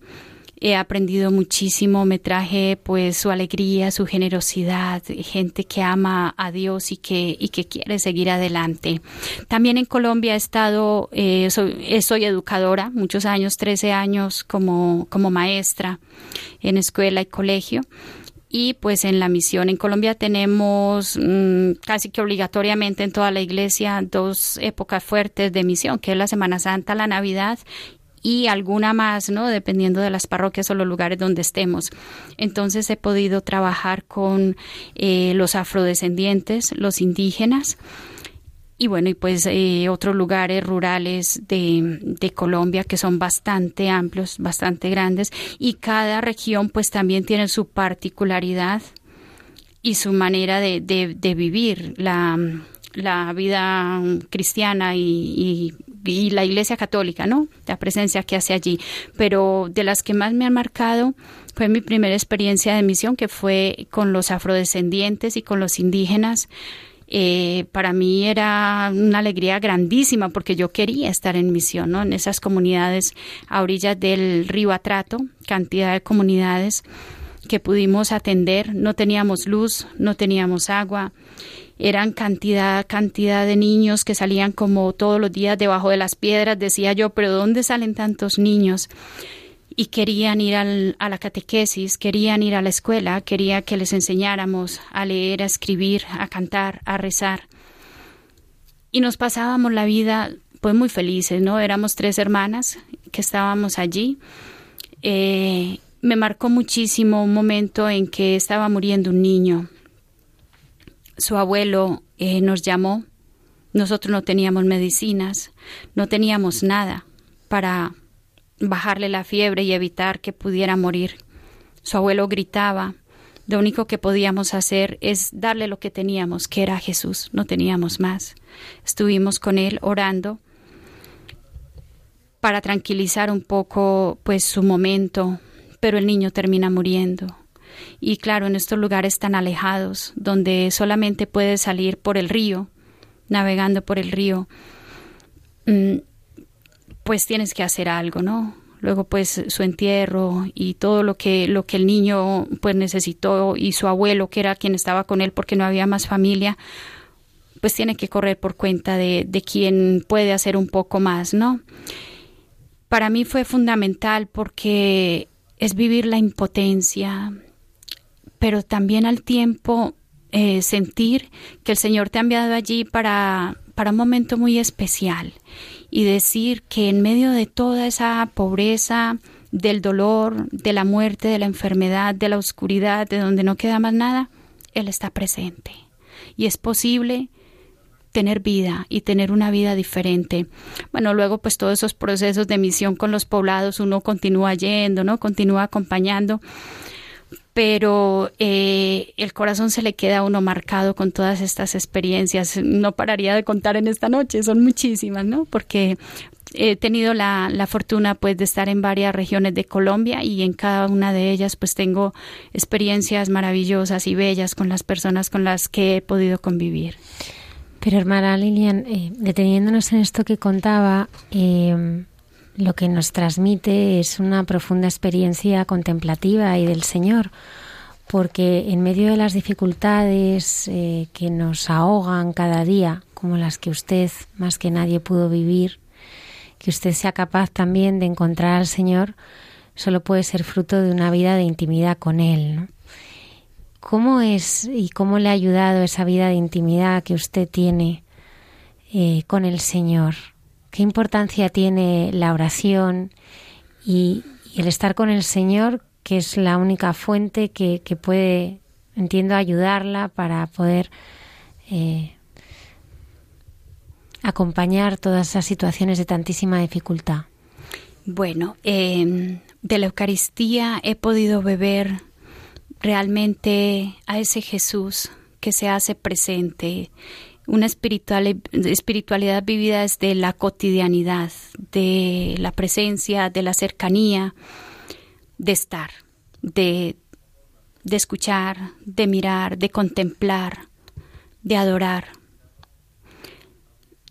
he aprendido muchísimo, me traje pues su alegría, su generosidad, gente que ama a Dios y que, y que quiere seguir adelante. También en Colombia he estado, eh, soy, eh, soy, educadora, muchos años, 13 años como, como maestra en escuela y colegio. Y pues en la misión en Colombia tenemos mm, casi que obligatoriamente en toda la iglesia dos épocas fuertes de misión, que es la Semana Santa, la Navidad y alguna más, ¿no? Dependiendo de las parroquias o los lugares donde estemos. Entonces he podido trabajar con eh, los afrodescendientes, los indígenas y bueno, y pues eh, otros lugares rurales de, de, Colombia que son bastante amplios, bastante grandes y cada región pues también tiene su particularidad y su manera de, de, vivir la, la vida cristiana y, y la Iglesia Católica, ¿no? La presencia que hace allí. Pero de las que más me han marcado fue mi primera experiencia de misión, que fue con los afrodescendientes y con los indígenas. Eh, para mí era una alegría grandísima porque yo quería estar en misión, ¿no? En esas comunidades a orillas del río Atrato, cantidad de comunidades que pudimos atender. No teníamos luz, no teníamos agua, eran cantidad, cantidad de niños que salían como todos los días debajo de las piedras, decía yo, pero ¿dónde salen tantos niños? Y querían ir al, a la catequesis, querían ir a la escuela, quería que les enseñáramos a leer, a escribir, a cantar, a rezar. Y nos pasábamos la vida pues muy felices, ¿no? Éramos tres hermanas que estábamos allí. Eh, me marcó muchísimo un momento en que estaba muriendo un niño su abuelo eh, nos llamó. Nosotros no teníamos medicinas, no teníamos nada para bajarle la fiebre y evitar que pudiera morir. Su abuelo gritaba. Lo único que podíamos hacer es darle lo que teníamos, que era Jesús. No teníamos más. Estuvimos con él orando para tranquilizar un poco pues su momento, pero el niño termina muriendo. Y claro, en estos lugares tan alejados, donde solamente puedes salir por el río, navegando por el río, mm, pues tienes que hacer algo, ¿no? Luego pues su entierro y todo lo que lo que el niño pues necesitó y su abuelo que era quien estaba con él porque no había más familia, pues tiene que correr por cuenta de, de quien puede hacer un poco más, ¿no? Para mí fue fundamental porque es vivir la impotencia, pero también al tiempo eh, sentir que el Señor te ha enviado allí para, para un momento muy especial y decir que en medio de toda esa pobreza, del dolor, de la muerte, de la enfermedad, de la oscuridad, de donde no queda más nada, Él está presente. Y es posible tener vida y tener una vida diferente. Bueno, luego pues todos esos procesos de misión con los poblados uno continúa yendo, ¿no? Continúa acompañando pero eh, el corazón se le queda a uno marcado con todas estas experiencias. No pararía de contar en esta noche, son muchísimas, ¿no? Porque he tenido la, la, fortuna pues de estar en varias regiones de Colombia y en cada una de ellas pues tengo experiencias maravillosas y bellas con las personas con las que he podido convivir. Pero hermana Lilian, eh, deteniéndonos en esto que contaba, eh, lo que nos transmite es una profunda experiencia contemplativa y del Señor, porque en medio de las dificultades eh, que nos ahogan cada día, como las que usted más que nadie pudo vivir, que usted sea capaz también de encontrar al Señor, solo puede ser fruto de una vida de intimidad con Él. ¿Cómo es y cómo le ha ayudado esa vida de intimidad que usted tiene eh, con el Señor? Qué importancia tiene la oración y, el estar con el Señor, que es la única fuente que, puede, entiendo, ayudarla para poder eh, acompañar todas esas situaciones de tantísima dificultad. Bueno, em, de la Eucaristía he podido beber realmente a ese Jesús que se hace presente una espiritualidad vivida desde la cotidianidad, de la presencia, de la cercanía, de estar, de, de escuchar, de mirar, de contemplar, de adorar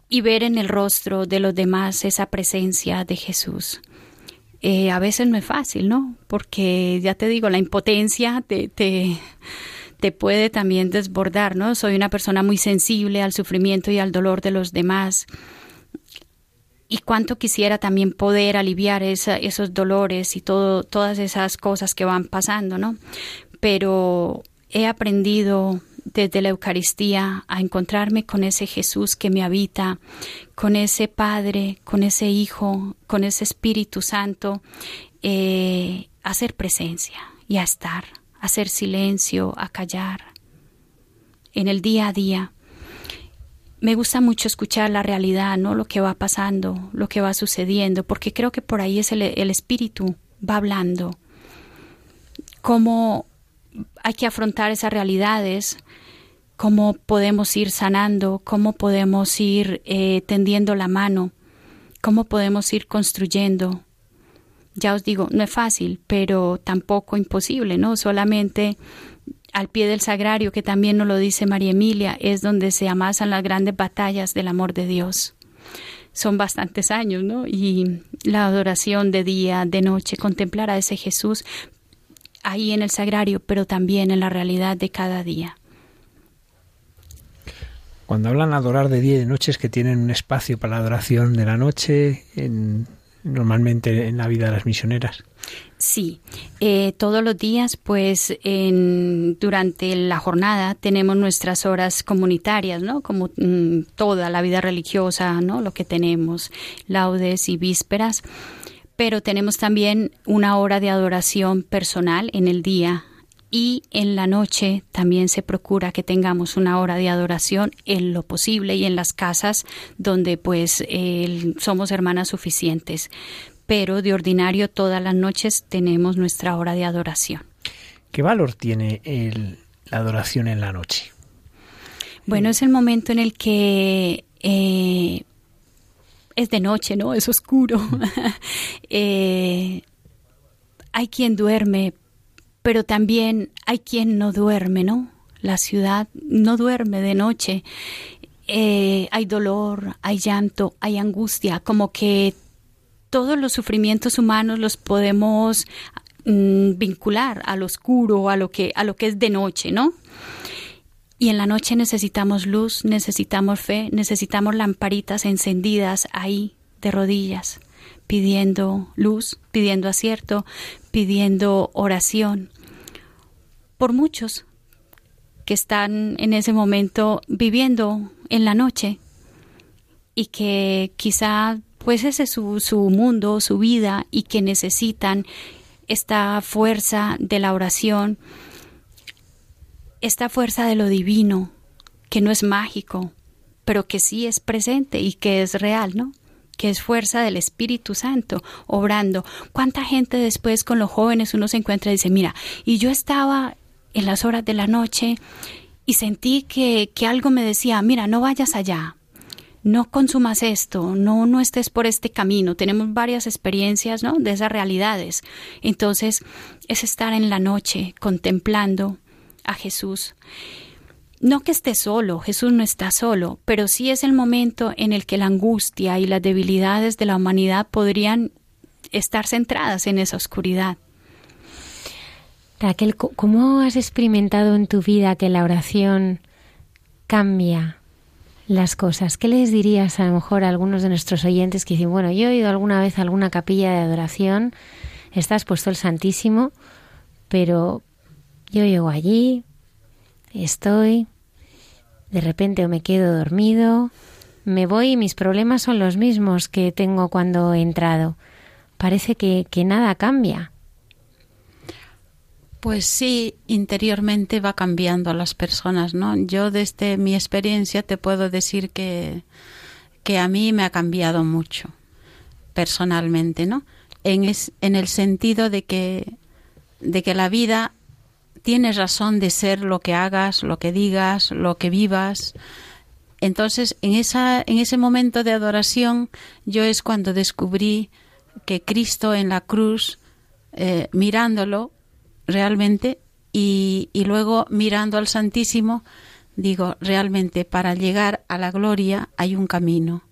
y ver en el rostro de los demás esa presencia de Jesús. Eh, a veces no es fácil, ¿no? Porque ya te digo, la impotencia te, te, te puede también desbordar, ¿no? Soy una persona muy sensible al sufrimiento y al dolor de los demás. Y cuánto quisiera también poder aliviar esos dolores y todo, todas esas cosas que van pasando, ¿no? Pero he aprendido desde la Eucaristía a encontrarme con ese Jesús que me habita, con ese Padre, con ese Hijo, con ese Espíritu Santo, eh, a hacer presencia y a estar, hacer silencio, a callar. En el día a día me gusta mucho escuchar la realidad, ¿no? Lo que va pasando, lo que va sucediendo, porque creo que por ahí es el, espíritu, va hablando. Cómo hay que afrontar esas realidades, cómo podemos ir sanando, cómo podemos ir eh, tendiendo la mano, cómo podemos ir construyendo. Ya os digo, no es fácil, pero tampoco imposible, ¿no? Solamente al pie del sagrario, que también nos lo dice María Emilia, es donde se amasan las grandes batallas del amor de Dios. Son bastantes años, ¿no? Y la adoración de día, de noche, contemplar a ese Jesús, ahí en el sagrario, pero también en la realidad de cada día. Cuando hablan adorar de día y de noche es que tienen un espacio para la adoración de la noche, normalmente en la vida de las misioneras. Sí, eh, todos los días, pues en, durante la jornada tenemos nuestras horas comunitarias, ¿no? Como mm, toda la vida religiosa, ¿no? Lo que tenemos, laudes y vísperas pero tenemos también una hora de adoración personal en el día y en la noche también se procura que tengamos una hora de adoración en lo posible y en las casas donde pues somos hermanas suficientes. Pero de ordinario todas las noches tenemos nuestra hora de adoración. ¿Qué valor tiene la adoración en la noche? Bueno, es el momento en el que eh, es de noche, ¿no? Es oscuro. Eh, hay quien duerme, pero también hay quien no duerme, ¿no? La ciudad no duerme de noche. Eh, hay dolor, hay llanto, hay angustia, como que todos los sufrimientos humanos los podemos mm, vincular al oscuro, a lo que a lo que es de noche, ¿no? Y en la noche necesitamos luz, necesitamos fe, necesitamos lamparitas encendidas ahí de rodillas, pidiendo luz, pidiendo acierto, pidiendo oración. Por muchos que están en ese momento viviendo en la noche y que quizá pues ese es su, su mundo, su vida y que necesitan esta fuerza de la oración esta fuerza de lo divino, que no es mágico, pero que sí es presente y que es real, ¿no? Que es fuerza del Espíritu Santo obrando. ¿Cuánta gente después con los jóvenes uno se encuentra y dice, mira, y yo estaba en las horas de la noche y sentí que, que algo me decía, mira, no vayas allá, no consumas esto, no, no estés por este camino. Tenemos varias experiencias, ¿no? De esas realidades. Entonces, es estar en la noche contemplando, a Jesús. No que esté solo, Jesús no está solo, pero sí es el momento en el que la angustia y las debilidades de la humanidad podrían estar centradas en esa oscuridad. Raquel, ¿cómo has experimentado en tu vida que la oración cambia las cosas? ¿Qué les dirías a lo mejor a algunos de nuestros oyentes que dicen, bueno, yo he ido alguna vez a alguna capilla de adoración, estás puesto el Santísimo, pero, yo llego allí, estoy, de repente me quedo dormido, me voy y mis problemas son los mismos que tengo cuando he entrado. Parece que, que nada cambia. Pues sí, interiormente va cambiando a las personas, ¿no? Yo desde mi experiencia te puedo decir que, que a mí me ha cambiado mucho, personalmente, ¿no? En, es, en el sentido de que, de que la vida tienes razón de ser lo que hagas, lo que digas, lo que vivas. Entonces, en, esa, en ese momento de adoración, yo es cuando descubrí que Cristo en la cruz, eh, mirándolo realmente, y, y luego mirando al Santísimo, digo, realmente para llegar a la gloria hay un camino.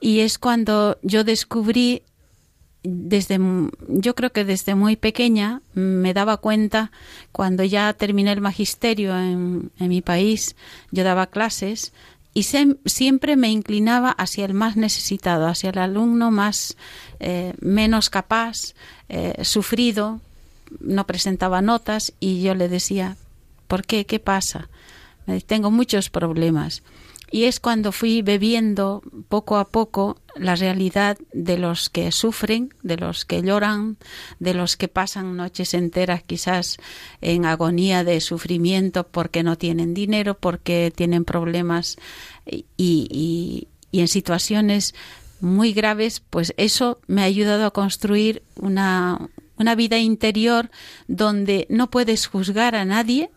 Y es cuando yo descubrí desde yo creo que desde muy pequeña me daba cuenta cuando ya terminé el magisterio en, mi país yo daba clases y siempre me inclinaba hacia el más necesitado hacia el alumno más eh, menos capaz eh, sufrido no presentaba notas y yo le decía ¿por qué? ¿qué pasa? tengo muchos problemas y es cuando fui bebiendo poco a poco la realidad de los que sufren, de los que lloran, de los que pasan noches enteras quizás en agonía de sufrimiento porque no tienen dinero, porque tienen problemas y, y, en situaciones muy graves, pues eso me ha ayudado a construir una, una vida interior donde no puedes juzgar a nadie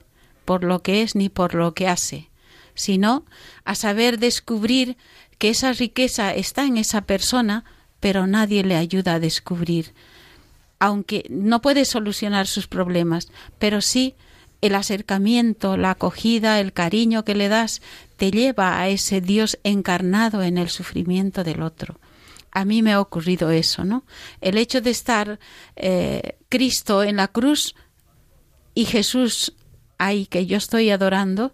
por lo que es ni por lo que hace sino a saber descubrir que esa riqueza está en esa persona, pero nadie le ayuda a descubrir. Aunque no puede solucionar sus problemas, pero sí el acercamiento, la acogida, el cariño que le das, te lleva a ese Dios encarnado en el sufrimiento del otro. A mí me ha ocurrido eso, ¿no? El hecho de estar eh, Cristo en la cruz y Jesús ahí que yo estoy adorando,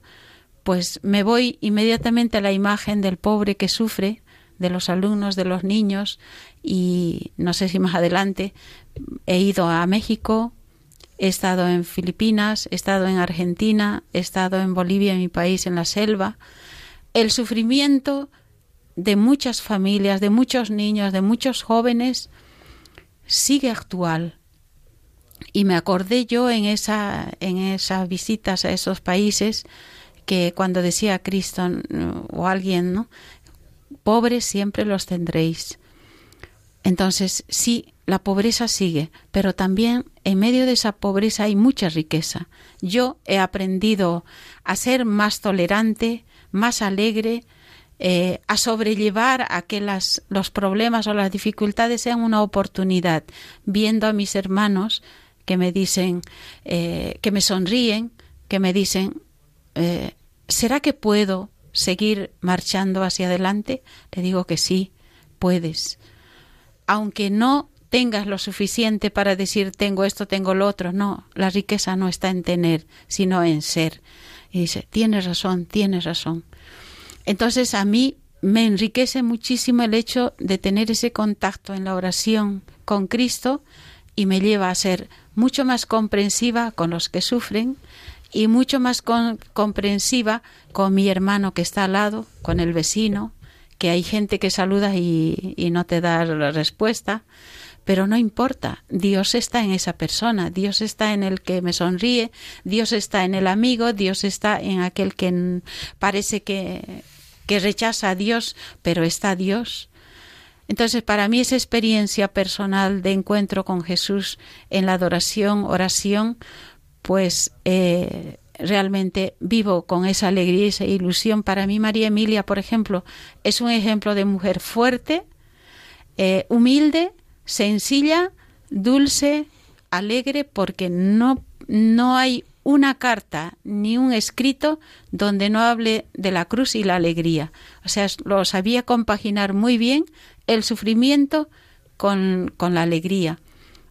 pues me voy inmediatamente a la imagen del pobre que sufre, de los alumnos, de los niños, y no sé si más adelante he ido a México, he estado en Filipinas, he estado en Argentina, he estado en Bolivia, en mi país, en la selva. El sufrimiento de muchas familias, de muchos niños, de muchos jóvenes, sigue actual. Y me acordé yo en esa, en esas visitas a esos países que cuando decía Cristo o alguien, ¿no? Pobres siempre los tendréis. Entonces, sí, la pobreza sigue, pero también en medio de esa pobreza hay mucha riqueza. Yo he aprendido a ser más tolerante, más alegre, eh, a sobrellevar a que las, los problemas o las dificultades sean una oportunidad, viendo a mis hermanos que me dicen, eh, que me sonríen, que me dicen, eh, ¿será que puedo seguir marchando hacia adelante? Le digo que sí, puedes. Aunque no tengas lo suficiente para decir tengo esto, tengo lo otro, no, la riqueza no está en tener, sino en ser. Y dice, tienes razón, tienes razón. Entonces a mí me enriquece muchísimo el hecho de tener ese contacto en la oración con Cristo y me lleva a ser mucho más comprensiva con los que sufren, y mucho más comprensiva con mi hermano que está al lado, con el vecino, que hay gente que saluda y, y no te da la respuesta, pero no importa, Dios está en esa persona, Dios está en el que me sonríe, Dios está en el amigo, Dios está en aquel que parece que, que rechaza a Dios, pero está Dios. Entonces, para mí esa experiencia personal de encuentro con Jesús en la adoración, oración, pues eh, realmente vivo con esa alegría y esa ilusión. Para mí María Emilia, por ejemplo, es un ejemplo de mujer fuerte, eh, humilde, sencilla, dulce, alegre, porque no, no hay una carta ni un escrito donde no hable de la cruz y la alegría. O sea, lo sabía compaginar muy bien el sufrimiento con, con la alegría.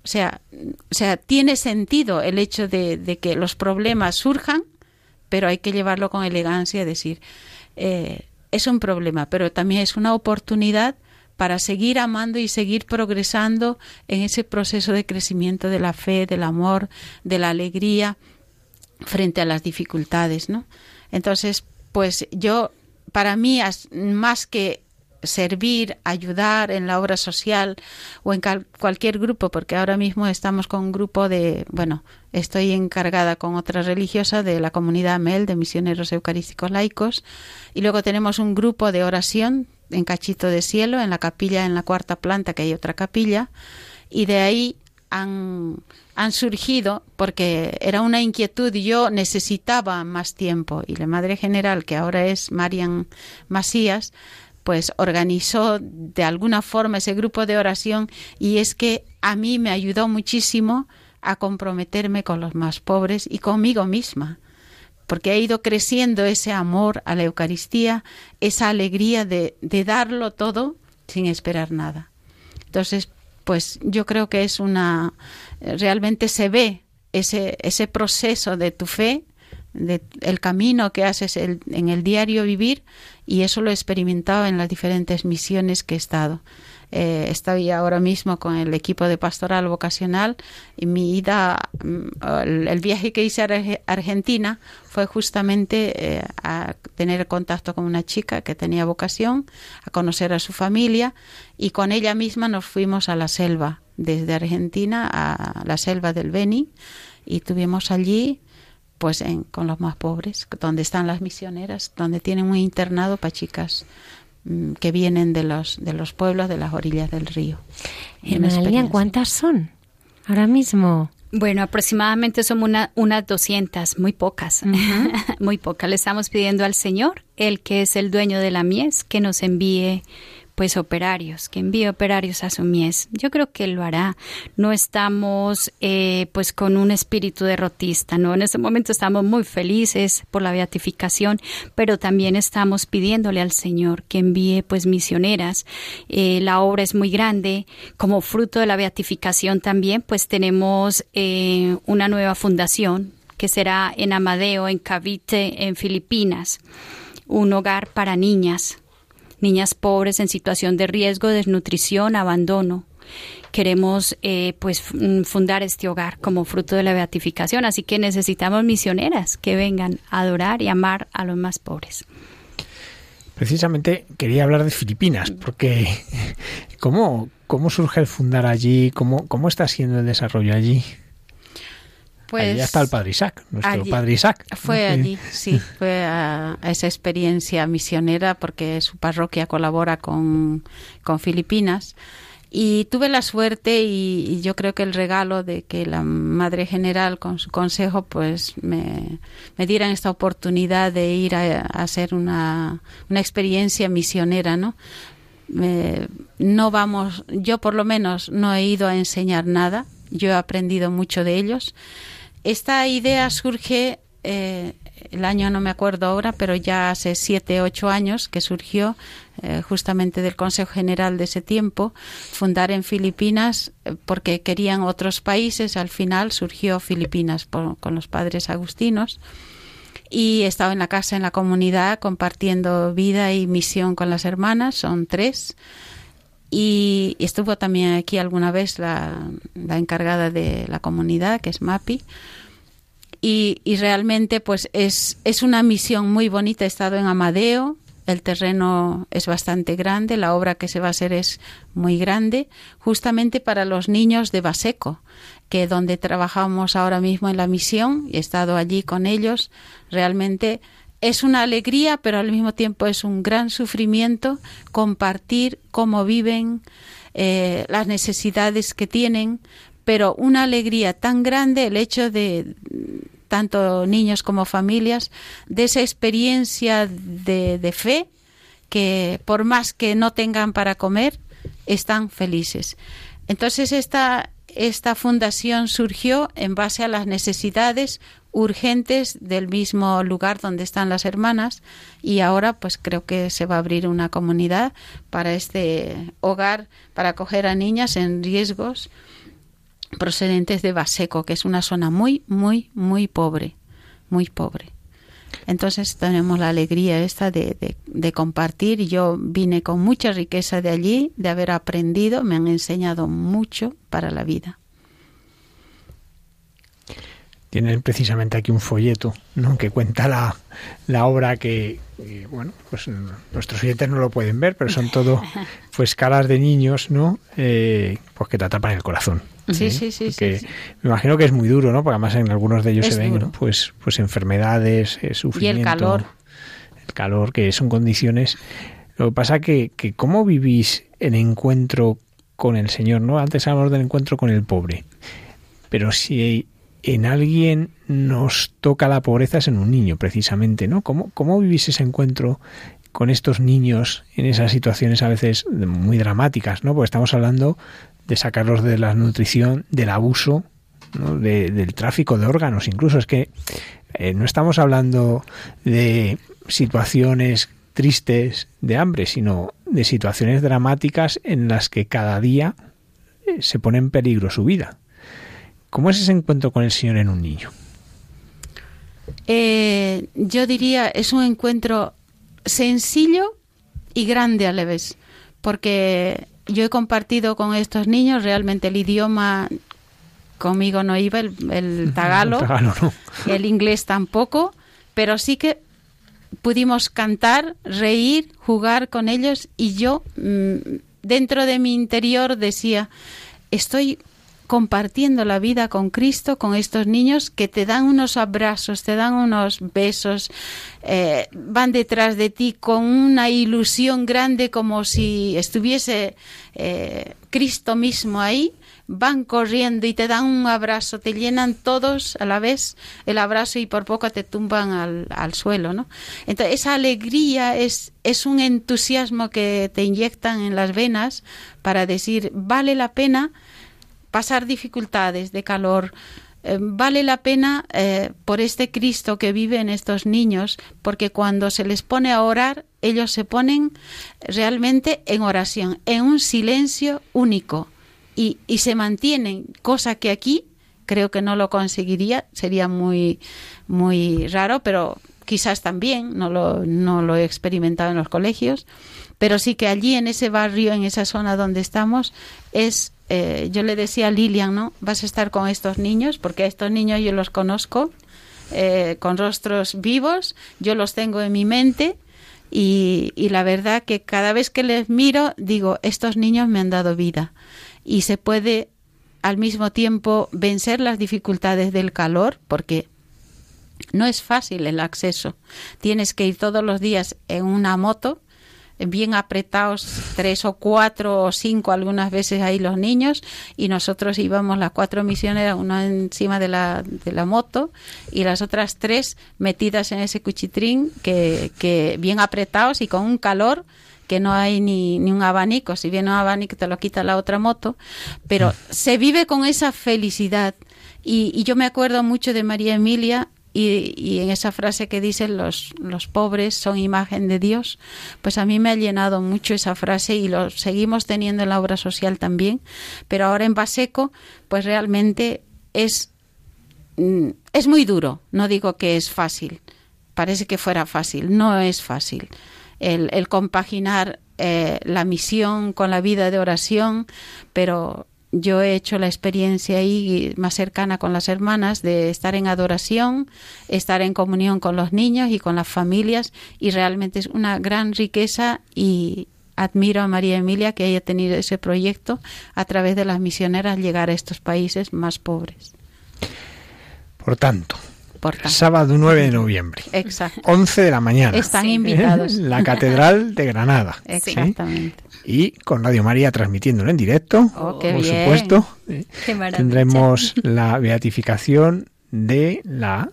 O sea, o sea, tiene sentido el hecho de, que los problemas surjan, pero hay que llevarlo con elegancia y decir, eh, es un problema, pero también es una oportunidad para seguir amando y seguir progresando en ese proceso de crecimiento de la fe, del amor, de la alegría frente a las dificultades, ¿no? Entonces, pues yo, para mí, más que servir, ayudar en la obra social o en cualquier grupo, porque ahora mismo estamos con un grupo de, bueno, estoy encargada con otra religiosa de la comunidad MEL de misioneros eucarísticos laicos y luego tenemos un grupo de oración en Cachito de Cielo, en la capilla en la cuarta planta que hay otra capilla y de ahí han, han surgido porque era una inquietud y yo necesitaba más tiempo y la Madre General, que ahora es Marian Masías, pues organizó de alguna forma ese grupo de oración y es que a mí me ayudó muchísimo a comprometerme con los más pobres y conmigo misma, porque ha ido creciendo ese amor a la Eucaristía, esa alegría de, de darlo todo sin esperar nada. Entonces, pues yo creo que es una, realmente se ve ese, ese proceso de tu fe, de el camino que haces en el diario vivir y eso lo he experimentado en las diferentes misiones que he estado. Eh, estoy ahora mismo con el equipo de pastoral vocacional y mi ida, mm, el, viaje que hice a Argentina fue justamente eh, a tener contacto con una chica que tenía vocación, a conocer a su familia y con ella misma nos fuimos a la selva, desde Argentina a la selva del Beni y tuvimos allí pues en, con los más pobres, donde están las misioneras, donde tienen un internado para chicas Mm, que vienen de los, de los pueblos de las orillas del río. Hermana ¿cuántas son ahora mismo? Bueno, aproximadamente somos una, unas 200, muy pocas, muy pocas. Le estamos pidiendo al Señor, el que es el dueño de la mies, que nos envíe pues operarios, que envíe operarios a su mies. Yo creo que lo hará. No estamos eh, pues con un espíritu derrotista, ¿no? En este momento estamos muy felices por la beatificación, pero también estamos pidiéndole al Señor que envíe pues misioneras. Eh, la obra es muy grande. Como fruto de la beatificación también pues tenemos eh, una nueva fundación que será en Amadeo, en Cavite, en Filipinas, un hogar para niñas niñas pobres en situación de riesgo, desnutrición, abandono. Queremos eh, pues mm, fundar este hogar como fruto de la beatificación, así que necesitamos misioneras que vengan a adorar y amar a los más pobres. Precisamente quería hablar de Filipinas, porque ¿cómo, cómo surge el fundar allí? ¿Cómo, ¿Cómo está siendo el desarrollo allí? Pues, está el padre Isaac, nuestro padre Isaac. Fue allí, sí, fue a, esa experiencia misionera porque su parroquia colabora con, con Filipinas. Y tuve la suerte y, yo creo que el regalo de que la Madre General con su consejo pues me, me dieran esta oportunidad de ir a, hacer una, una, experiencia misionera, ¿no? no vamos, yo por lo menos no he ido a enseñar nada, yo he aprendido mucho de ellos esta idea surge, eh, el año no me acuerdo ahora, pero ya hace siete, ocho años que surgió eh, justamente del Consejo General de ese tiempo, fundar en Filipinas eh, porque querían otros países. Al final surgió Filipinas con los padres agustinos y he estado en la casa, en la comunidad, compartiendo vida y misión con las hermanas, son tres. Y estuvo también aquí alguna vez la, encargada de la comunidad, que es MAPI. Y, realmente pues es, es una misión muy bonita. He estado en Amadeo, el terreno es bastante grande, la obra que se va a hacer es muy grande, justamente para los niños de Baseco, que donde trabajamos ahora mismo en la misión, he estado allí con ellos, realmente es una alegría, pero al mismo tiempo es un gran sufrimiento compartir cómo viven, eh, las necesidades que tienen, pero una alegría tan grande el hecho de tanto niños como familias de esa experiencia de, de fe que por más que no tengan para comer están felices. Entonces esta esta fundación surgió en base a las necesidades urgentes del mismo lugar donde están las hermanas y ahora pues creo que se va a abrir una comunidad para este hogar para acoger a niñas en riesgos procedentes de Baseco, que es una zona muy muy muy pobre, muy pobre. Entonces tenemos la alegría esta de, de, de, compartir. Yo vine con mucha riqueza de allí, de haber aprendido, me han enseñado mucho para la vida. Tienen precisamente aquí un folleto ¿no? que cuenta la, la obra que, bueno, pues nuestros oyentes no lo pueden ver, pero son todo pues caras de niños, ¿no? Eh, pues que te atrapan el corazón. Sí, sí, sí, sí, Me imagino que es muy duro, ¿no? Porque además en algunos de ellos se ven pues, pues enfermedades, eh, sufrimiento. Y el calor. El calor, que son condiciones. Lo que pasa que, que ¿cómo vivís el encuentro con el Señor, ¿no? Antes hablamos del encuentro con el pobre. Pero si en alguien nos toca la pobreza es en un niño, precisamente, ¿no? ¿Cómo, cómo vivís ese encuentro con estos niños en esas situaciones a veces muy dramáticas, ¿no? Porque estamos hablando de sacarlos de la nutrición, del abuso, del tráfico de órganos. Incluso es que eh, no estamos hablando de situaciones tristes de hambre, sino de situaciones dramáticas en las que cada día eh, se pone en peligro su vida. ¿Cómo es ese encuentro con el Señor en un niño? Eh, yo diría, es un encuentro sencillo y grande a la vez, porque yo he compartido con estos niños realmente el idioma conmigo no iba el, tagalo, el, inglés tampoco, pero sí que pudimos cantar, reír, jugar con ellos y yo mm, dentro de mi interior decía, estoy compartiendo la vida con Cristo, con estos niños que te dan unos abrazos, te dan unos besos, eh, van detrás de ti con una ilusión grande como si estuviese eh, Cristo mismo ahí, van corriendo y te dan un abrazo, te llenan todos a la vez el abrazo y por poco te tumban al, al suelo, ¿no? Entonces esa alegría es, es un entusiasmo que te inyectan en las venas para decir, vale la pena pasar dificultades de calor, eh, vale la pena eh, por este Cristo que vive en estos niños, porque cuando se les pone a orar, ellos se ponen realmente en oración, en un silencio único y, y se mantienen, cosa que aquí creo que no lo conseguiría, sería muy, muy raro, pero quizás también, no lo, no lo he experimentado en los colegios, pero sí que allí en ese barrio, en esa zona donde estamos, es eh, yo le decía a Lilian, ¿no? Vas a estar con estos niños, porque a estos niños yo los conozco, eh, con rostros vivos, yo los tengo en mi mente y, y, la verdad que cada vez que les miro digo, estos niños me han dado vida y se puede al mismo tiempo vencer las dificultades del calor, porque no es fácil el acceso. Tienes que ir todos los días en una moto bien apretados, tres o cuatro o cinco algunas veces ahí los niños, y nosotros íbamos las cuatro misioneras, una encima de la, de la moto y las otras tres metidas en ese cuchitrín, que, que bien apretados y con un calor que no hay ni, ni un abanico, si viene un abanico te lo quita la otra moto, pero mm. se vive con esa felicidad. Y, y yo me acuerdo mucho de María Emilia, y, en esa frase que dice los, los pobres son imagen de Dios, pues a mí me ha llenado mucho esa frase y lo seguimos teniendo en la obra social también, pero ahora en Baseco, pues realmente es, mm, es muy duro, no digo que es fácil, parece que fuera fácil, no es fácil. El, el compaginar eh, la misión con la vida de oración, pero yo he hecho la experiencia ahí más cercana con las hermanas de estar en adoración, estar en comunión con los niños y con las familias y realmente es una gran riqueza y admiro a María Emilia que haya tenido ese proyecto a través de las misioneras llegar a estos países más pobres. Por tanto, sábado 9 de noviembre. Exacto. 11 de la mañana. Están invitados. La Catedral de Granada. Exactamente y con Radio María transmitiéndolo en directo, oh, por supuesto. Tendremos la beatificación de la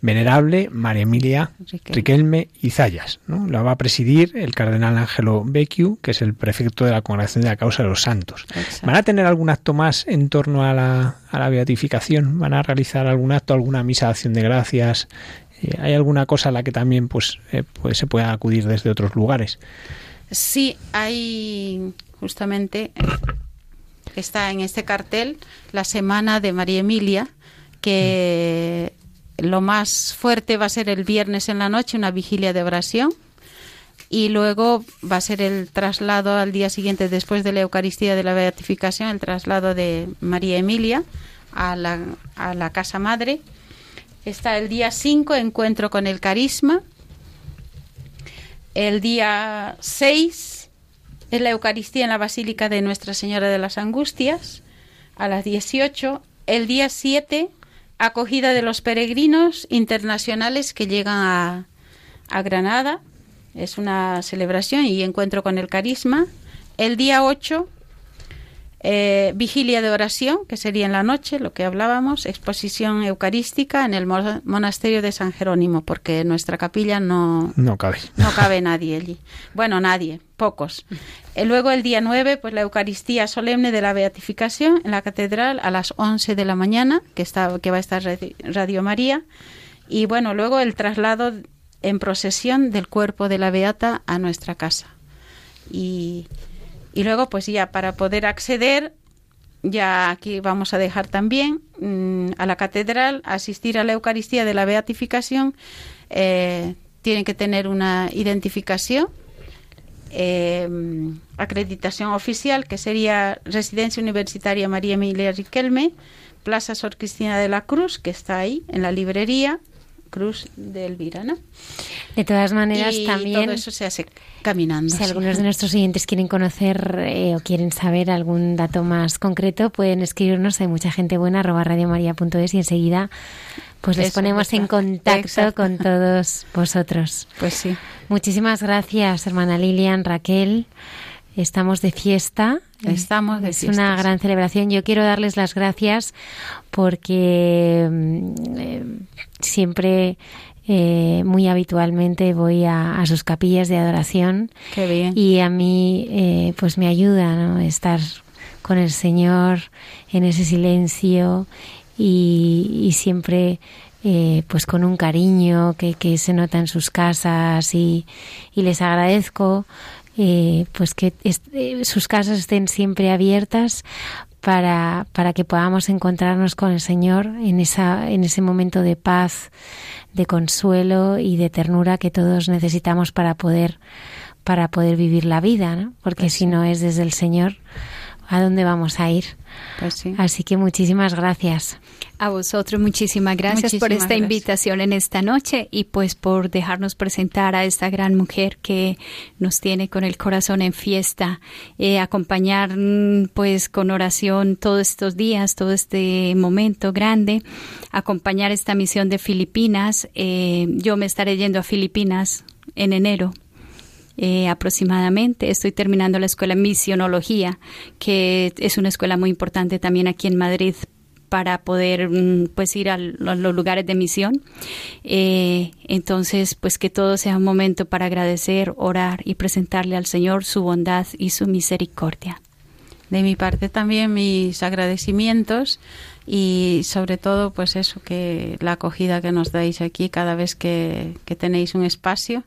venerable María Emilia Riquelme Izayas. ¿no? La va a presidir el cardenal Ángelo Becciu, que es el prefecto de la Congregación de la Causa de los Santos. ¿Van a tener algún acto más en torno a la, a la beatificación? ¿Van a realizar algún acto, alguna misa de acción de gracias? Eh, ¿Hay alguna cosa a la que también pues, eh, pues se pueda acudir desde otros lugares? Sí, hay justamente está en este cartel la semana de María Emilia, que lo más fuerte va a ser el viernes en la noche, una vigilia de oración, y luego va a ser el traslado al día siguiente, después de la Eucaristía de la Beatificación, el traslado de María Emilia a la, a la Casa Madre. Está el día 5, encuentro con el carisma, el día 6 es la Eucaristía en la Basílica de Nuestra Señora de las Angustias a las 18. El día 7, acogida de los peregrinos internacionales que llegan a, a Granada. Es una celebración y encuentro con el carisma. El día 8, eh, vigilia de oración, que sería en la noche, lo que hablábamos, exposición eucarística en el monasterio de San Jerónimo, porque en nuestra capilla no, no cabe. No cabe nadie allí. Bueno, nadie, pocos. Y eh, luego el día 9, pues la Eucaristía solemne de la Beatificación en la catedral a las 11 de la mañana, que, está, que va a estar Radio María. Y bueno, luego el traslado en procesión del cuerpo de la Beata a nuestra casa. Y y luego, pues ya para poder acceder, ya aquí vamos a dejar también mm, a la catedral, asistir a la Eucaristía de la Beatificación, eh, tienen que tener una identificación, eh, acreditación oficial, que sería Residencia Universitaria María Emilia Riquelme, Plaza Sor Cristina de la Cruz, que está ahí en la librería, Cruz de Elvira, ¿no? De todas maneras, y también. Todo eso se hace caminando. Si algunos de nuestros oyentes quieren conocer eh, o quieren saber algún dato más concreto, pueden escribirnos. Hay mucha gente buena, arroba radiomaria.es y enseguida pues les ponemos en contacto con todos vosotros. Pues sí. Muchísimas gracias, hermana Lilian, Raquel. Estamos de fiesta. Estamos de Es una gran celebración. Yo quiero darles las gracias porque mm, eh, siempre eh, muy habitualmente voy a, sus capillas de adoración. Qué bien. Y a mí, eh, pues me ayuda ¿no? estar con el Señor en ese silencio y, siempre pues con un cariño que, que, se nota en sus casas y, y les agradezco eh, pues que eh, sus casas estén siempre abiertas para, para que podamos encontrarnos con el Señor en, esa, en ese momento de paz, de consuelo y de ternura que todos necesitamos para poder, para poder vivir la vida, ¿no? porque pues si no es desde el Señor, ¿a dónde vamos a ir? Pues Así que muchísimas gracias. A vosotros muchísimas gracias por esta invitación en esta noche y pues por dejarnos presentar a esta gran mujer que nos tiene con el corazón en fiesta, eh, acompañar mm, pues con oración todos estos días, todo este momento grande, acompañar esta misión de Filipinas. Eh, yo me estaré yendo a Filipinas en enero eh, aproximadamente. Estoy terminando la escuela Misionología, que es una escuela muy importante también aquí en Madrid para poder mm, pues ir a los lugares de misión. Eh, entonces, pues que todo sea un momento para agradecer, orar y presentarle al Señor su bondad y su misericordia. De mi parte también mis agradecimientos y sobre todo pues eso que la acogida que nos dais aquí cada vez que, que tenéis un espacio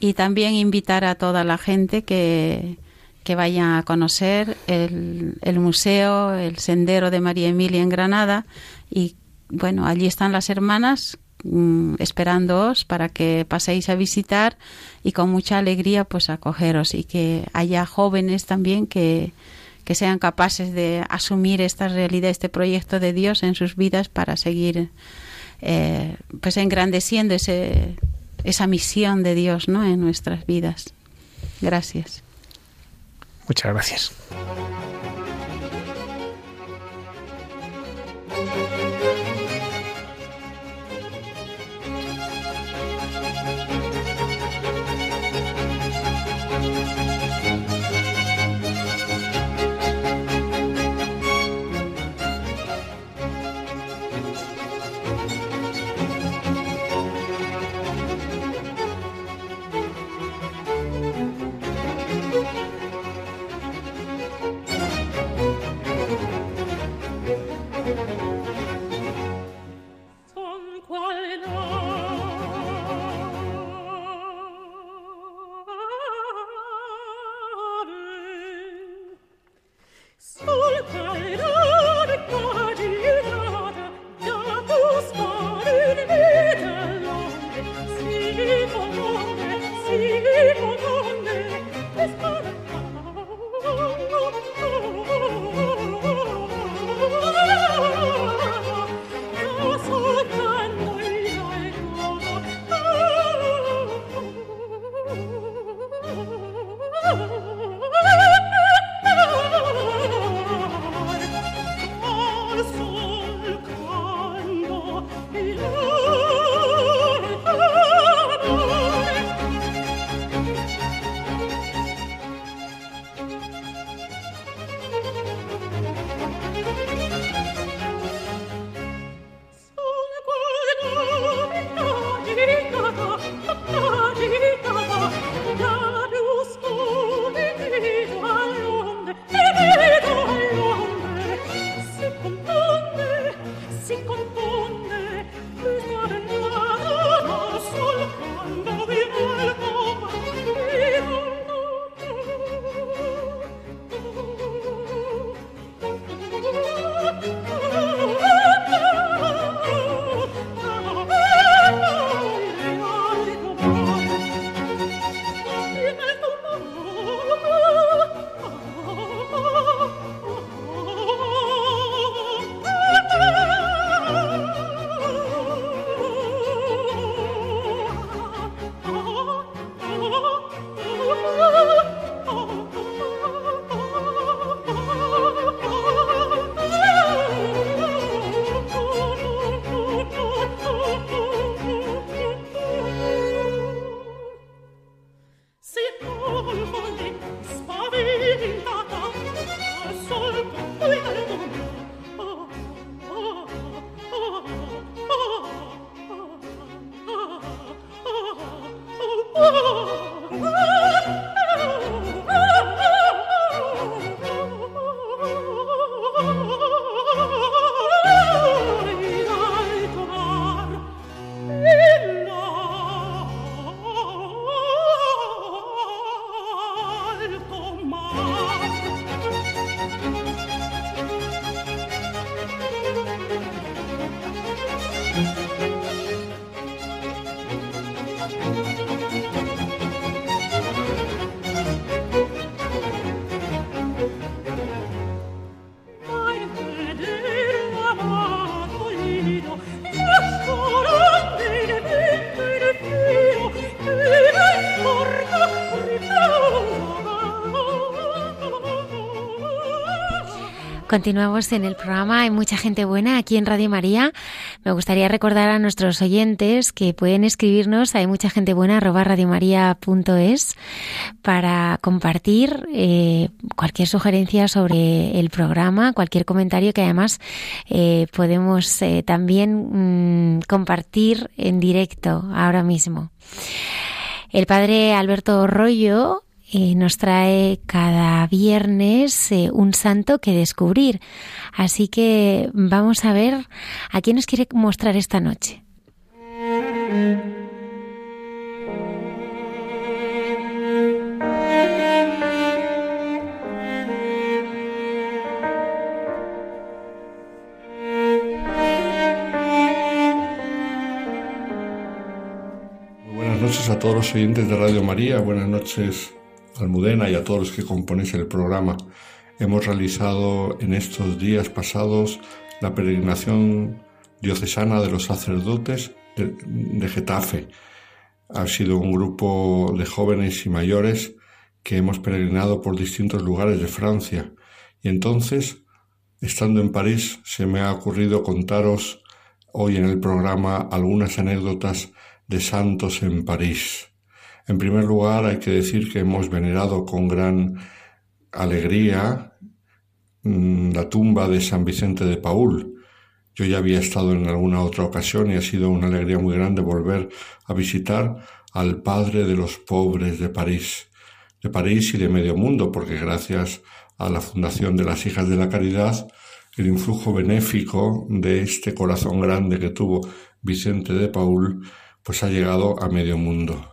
y también invitar a toda la gente que, que a conocer el, el, museo, el sendero de María Emilia en Granada. Y bueno, allí están las hermanas mm, esperándoos para que paséis a visitar y con mucha alegría pues acogeros. Y que haya jóvenes también que, que sean capaces de asumir esta realidad, este proyecto de Dios en sus vidas para seguir eh, pues engrandeciendo ese esa misión de Dios ¿no? en nuestras vidas. Gracias. Muchas gracias. Continuamos en el programa Hay mucha gente buena aquí en Radio María. Me gustaría recordar a nuestros oyentes que pueden escribirnos hay mucha gente buena arroba radiomaria.es para compartir eh, cualquier sugerencia sobre el programa, cualquier comentario que además eh, podemos eh, también mm, compartir en directo ahora mismo. El padre Alberto Rollo nos trae cada viernes eh, un santo que descubrir. Así que vamos a ver a quién nos quiere mostrar esta noche. Buenas noches a todos los oyentes de Radio María, buenas noches Almudena y a todos los que componéis el programa. Hemos realizado en estos días pasados la peregrinación diocesana de los sacerdotes de, Getafe. Ha sido un grupo de jóvenes y mayores que hemos peregrinado por distintos lugares de Francia. Y entonces, estando en París, se me ha ocurrido contaros hoy en el programa algunas anécdotas de santos en París. En primer lugar, hay que decir que hemos venerado con gran alegría mm, la tumba de San Vicente de Paul. Yo ya había estado en alguna otra ocasión y ha sido una alegría muy grande volver a visitar al padre de los pobres de París, de París y de medio mundo, porque gracias a la fundación de las Hijas de la Caridad, el influjo benéfico de este corazón grande que tuvo Vicente de Paul, pues ha llegado a medio mundo.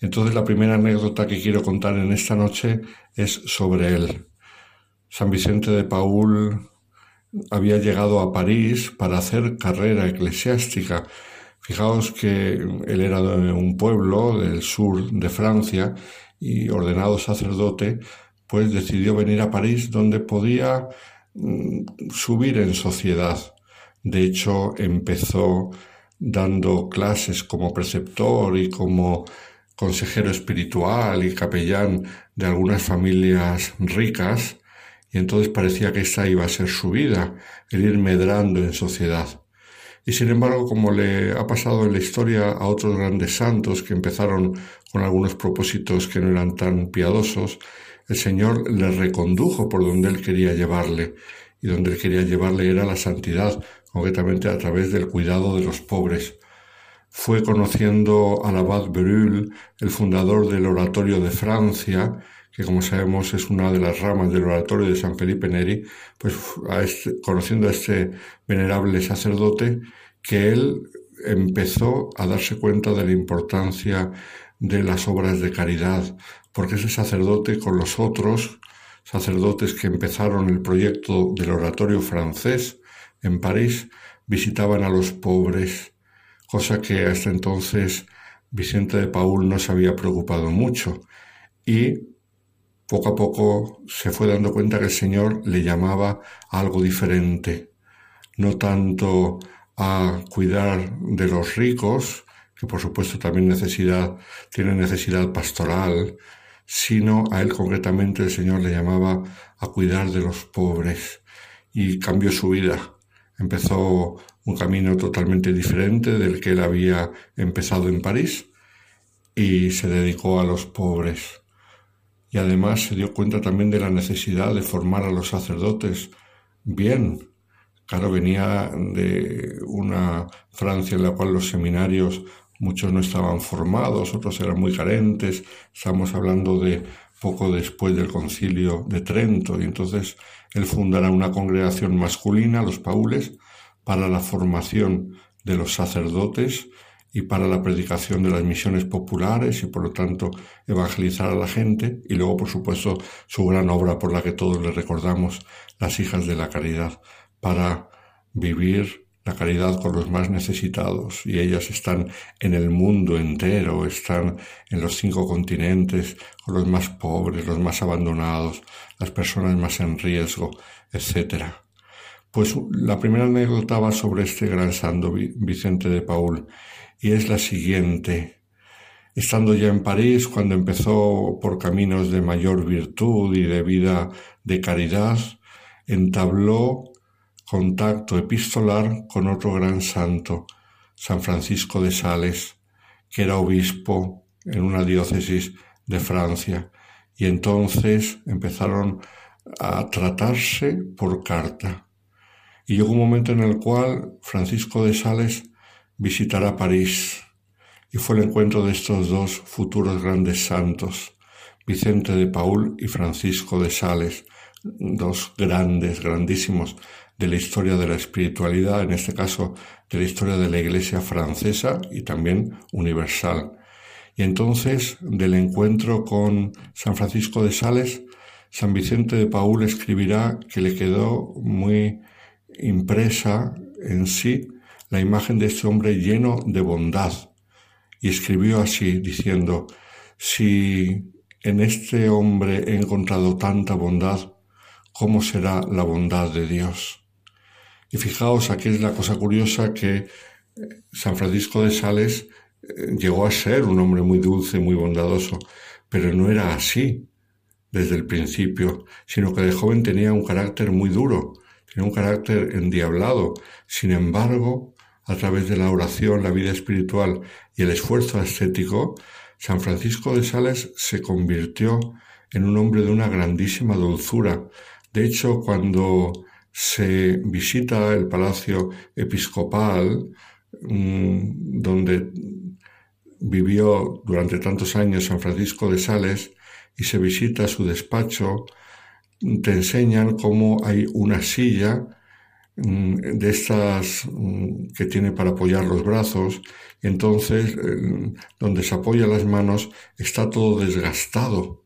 Entonces la primera anécdota que quiero contar en esta noche es sobre él. San Vicente de Paul había llegado a París para hacer carrera eclesiástica. Fijaos que él era de un pueblo del sur de Francia y ordenado sacerdote, pues decidió venir a París donde podía mm, subir en sociedad. De hecho, empezó dando clases como preceptor y como consejero espiritual y capellán de algunas familias ricas, y entonces parecía que esta iba a ser su vida, el ir medrando en sociedad. Y sin embargo, como le ha pasado en la historia a otros grandes santos que empezaron con algunos propósitos que no eran tan piadosos, el Señor le recondujo por donde él quería llevarle, y donde él quería llevarle era la santidad, concretamente a través del cuidado de los pobres fue conociendo al abad Berulle, el fundador del Oratorio de Francia, que como sabemos es una de las ramas del Oratorio de San Felipe Neri, pues este, conociendo a este venerable sacerdote, que él empezó a darse cuenta de la importancia de las obras de caridad, porque ese sacerdote con los otros sacerdotes que empezaron el proyecto del oratorio francés en París visitaban a los pobres, cosa que hasta entonces Vicente de Paul no se había preocupado mucho. Y poco a poco se fue dando cuenta que el Señor le llamaba a algo diferente, no tanto a cuidar de los ricos, que por supuesto también necesidad, tienen necesidad pastoral, sino a él concretamente el Señor le llamaba a cuidar de los pobres. Y cambió su vida. Empezó un camino totalmente diferente del que él había empezado en París y se dedicó a los pobres. Y además se dio cuenta también de la necesidad de formar a los sacerdotes bien. Claro, venía de una Francia en la cual los seminarios muchos no estaban formados, otros eran muy carentes. Estamos hablando de poco después del concilio de Trento y entonces él fundará una congregación masculina, los paules, para la formación de los sacerdotes y para la predicación de las misiones populares y por lo tanto evangelizar a la gente y luego por supuesto su gran obra por la que todos le recordamos, las hijas de la caridad, para vivir la caridad con los más necesitados y ellas están en el mundo entero, están en los cinco continentes con los más pobres, los más abandonados, las personas más en riesgo, etcétera. Pues la primera anécdota va sobre este gran santo Vicente de Paul y es la siguiente. Estando ya en París, cuando empezó por caminos de mayor virtud y de vida de caridad, entabló contacto epistolar con otro gran santo, San Francisco de Sales, que era obispo en una diócesis de Francia, y entonces empezaron a tratarse por carta. Y llegó un momento en el cual Francisco de Sales visitará París, y fue el encuentro de estos dos futuros grandes santos, Vicente de Paul y Francisco de Sales, dos grandes, grandísimos de la historia de la espiritualidad, en este caso de la historia de la Iglesia francesa y también universal. Y entonces, del encuentro con San Francisco de Sales, San Vicente de Paul escribirá que le quedó muy impresa en sí la imagen de este hombre lleno de bondad. Y escribió así, diciendo, si en este hombre he encontrado tanta bondad, ¿cómo será la bondad de Dios? Y fijaos, aquí es la cosa curiosa que eh, San Francisco de Sales eh, llegó a ser un hombre muy dulce, muy bondadoso, pero no era así desde el principio, sino que de joven tenía un carácter muy duro, tenía un carácter endiablado. Sin embargo, a través de la oración, la vida espiritual y el esfuerzo ascético, San Francisco de Sales se convirtió en un hombre de una grandísima dulzura. De hecho, cuando se visita el palacio episcopal, mm, donde vivió durante tantos años San Francisco de Sales, y se visita su despacho, te enseñan cómo hay una silla mm, de estas mm, que tiene para apoyar los brazos, entonces eh, donde se apoya las manos está todo desgastado.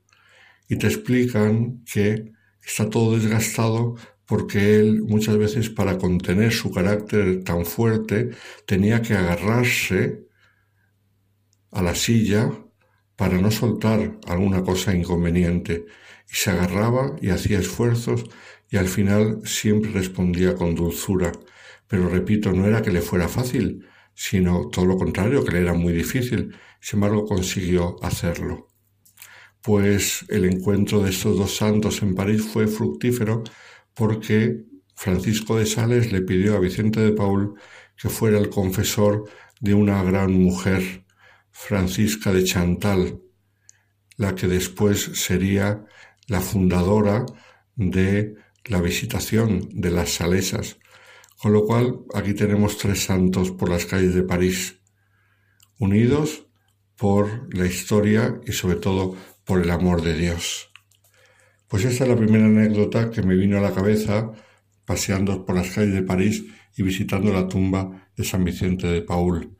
Y te explican que está todo desgastado porque él muchas veces para contener su carácter tan fuerte tenía que agarrarse a la silla para no soltar alguna cosa inconveniente y se agarraba y hacía esfuerzos y al final siempre respondía con dulzura. Pero repito, no era que le fuera fácil, sino todo lo contrario, que le era muy difícil. Sin embargo, consiguió hacerlo. Pues el encuentro de estos dos santos en París fue fructífero porque Francisco de Sales le pidió a Vicente de Paul que fuera el confesor de una gran mujer, Francisca de Chantal, la que después sería la fundadora de la visitación de las Salesas. Con lo cual aquí tenemos tres santos por las calles de París, unidos por la historia y sobre todo por el amor de Dios. Pues esta es la primera anécdota que me vino a la cabeza paseando por las calles de París y visitando la tumba de San Vicente de Paul.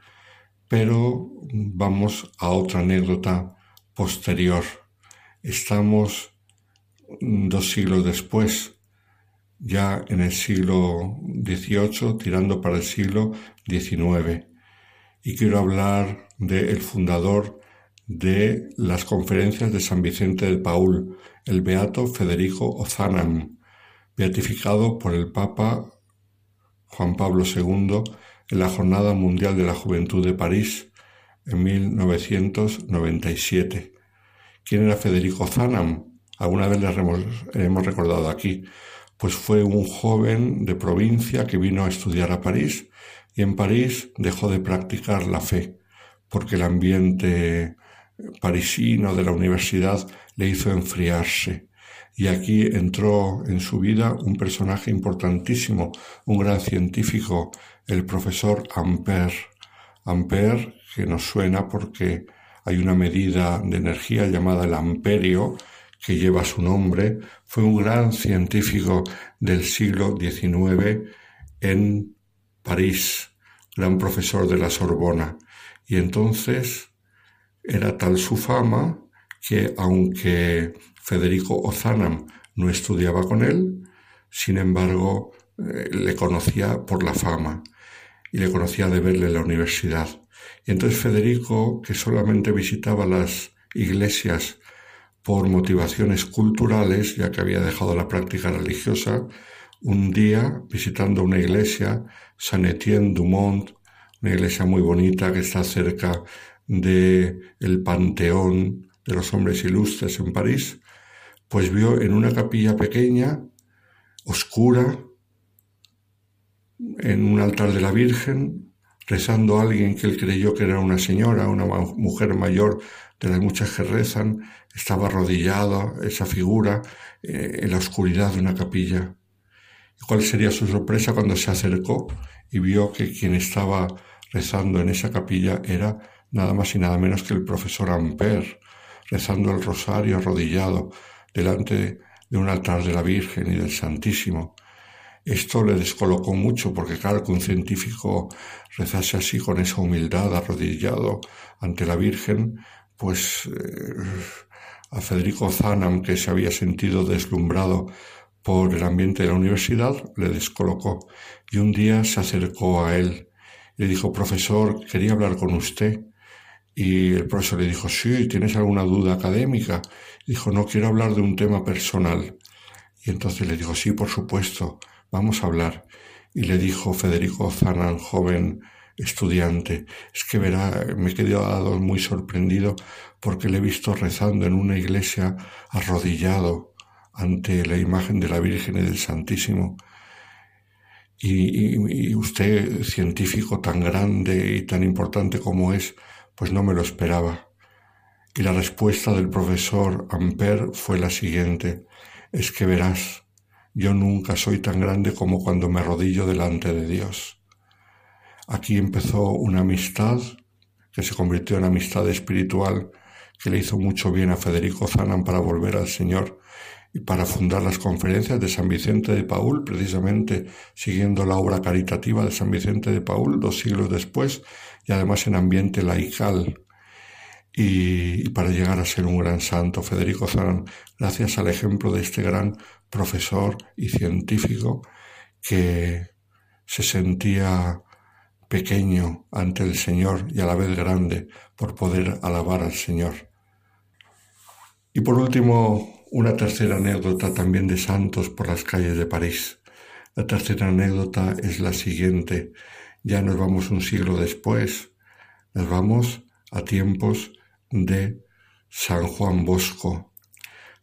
Pero vamos a otra anécdota posterior. Estamos dos siglos después, ya en el siglo XVIII, tirando para el siglo XIX. Y quiero hablar del fundador de las conferencias de San Vicente de Paul, el beato Federico Ozanam, beatificado por el Papa Juan Pablo II en la Jornada Mundial de la Juventud de París en 1997. ¿Quién era Federico Ozanam? Alguna vez le hemos recordado aquí. Pues fue un joven de provincia que vino a estudiar a París y en París dejó de practicar la fe porque el ambiente parisino de la universidad le hizo enfriarse. Y aquí entró en su vida un personaje importantísimo, un gran científico, el profesor Ampère. Ampère, que nos suena porque hay una medida de energía llamada el amperio, que lleva su nombre, fue un gran científico del siglo XIX en París, gran profesor de la Sorbona. Y entonces era tal su fama que aunque Federico Ozanam no estudiaba con él, sin embargo eh, le conocía por la fama y le conocía de verle en la universidad. Y entonces Federico, que solamente visitaba las iglesias por motivaciones culturales, ya que había dejado la práctica religiosa, un día visitando una iglesia, Saint Etienne du Mont, una iglesia muy bonita que está cerca de el Panteón de los Hombres Ilustres en París, pues vio en una capilla pequeña oscura, en un altar de la Virgen, rezando a alguien que él creyó que era una señora, una mujer mayor de las muchas que rezan, estaba arrodillada esa figura eh, en la oscuridad de una capilla. ¿Y cuál sería su sorpresa cuando se acercó y vio que quien estaba rezando en esa capilla era nada más y nada menos que el profesor Amper, rezando el rosario arrodillado delante de un altar de la Virgen y del Santísimo. Esto le descolocó mucho porque claro que un científico rezase así con esa humildad arrodillado ante la Virgen, pues eh, a Federico Zanam, que se había sentido deslumbrado por el ambiente de la universidad, le descolocó y un día se acercó a él. Le dijo, profesor, quería hablar con usted. Y el profesor le dijo, sí, ¿tienes alguna duda académica? Dijo, no, quiero hablar de un tema personal. Y entonces le dijo, sí, por supuesto, vamos a hablar. Y le dijo Federico Zanan, joven estudiante, es que verá, me he quedado muy sorprendido porque le he visto rezando en una iglesia arrodillado ante la imagen de la Virgen y del Santísimo. Y, y, usted, científico tan grande y tan importante como es, pues no me lo esperaba. Y la respuesta del profesor Amper fue la siguiente, es que verás, yo nunca soy tan grande como cuando me arrodillo delante de Dios. Aquí empezó una amistad que se convirtió en amistad espiritual que le hizo mucho bien a Federico Zanan para volver al Señor y para fundar las conferencias de San Vicente de Paul, precisamente siguiendo la obra caritativa de San Vicente de Paul dos siglos después y además en ambiente laical. Y, para llegar a ser un gran santo, Federico Zanan, gracias al ejemplo de este gran profesor y científico que se sentía pequeño ante el Señor y a la vez grande por poder alabar al Señor. Y por último, una tercera anécdota también de santos por las calles de París. La tercera anécdota es la siguiente. Ya nos vamos un siglo después. Nos vamos a tiempos de San Juan Bosco.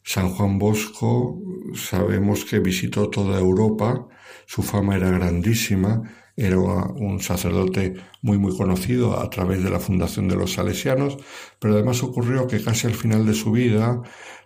San Juan Bosco sabemos que visitó toda Europa, su fama era grandísima. Era un sacerdote muy muy conocido a través de la fundación de los salesianos, pero además ocurrió que casi al final de su vida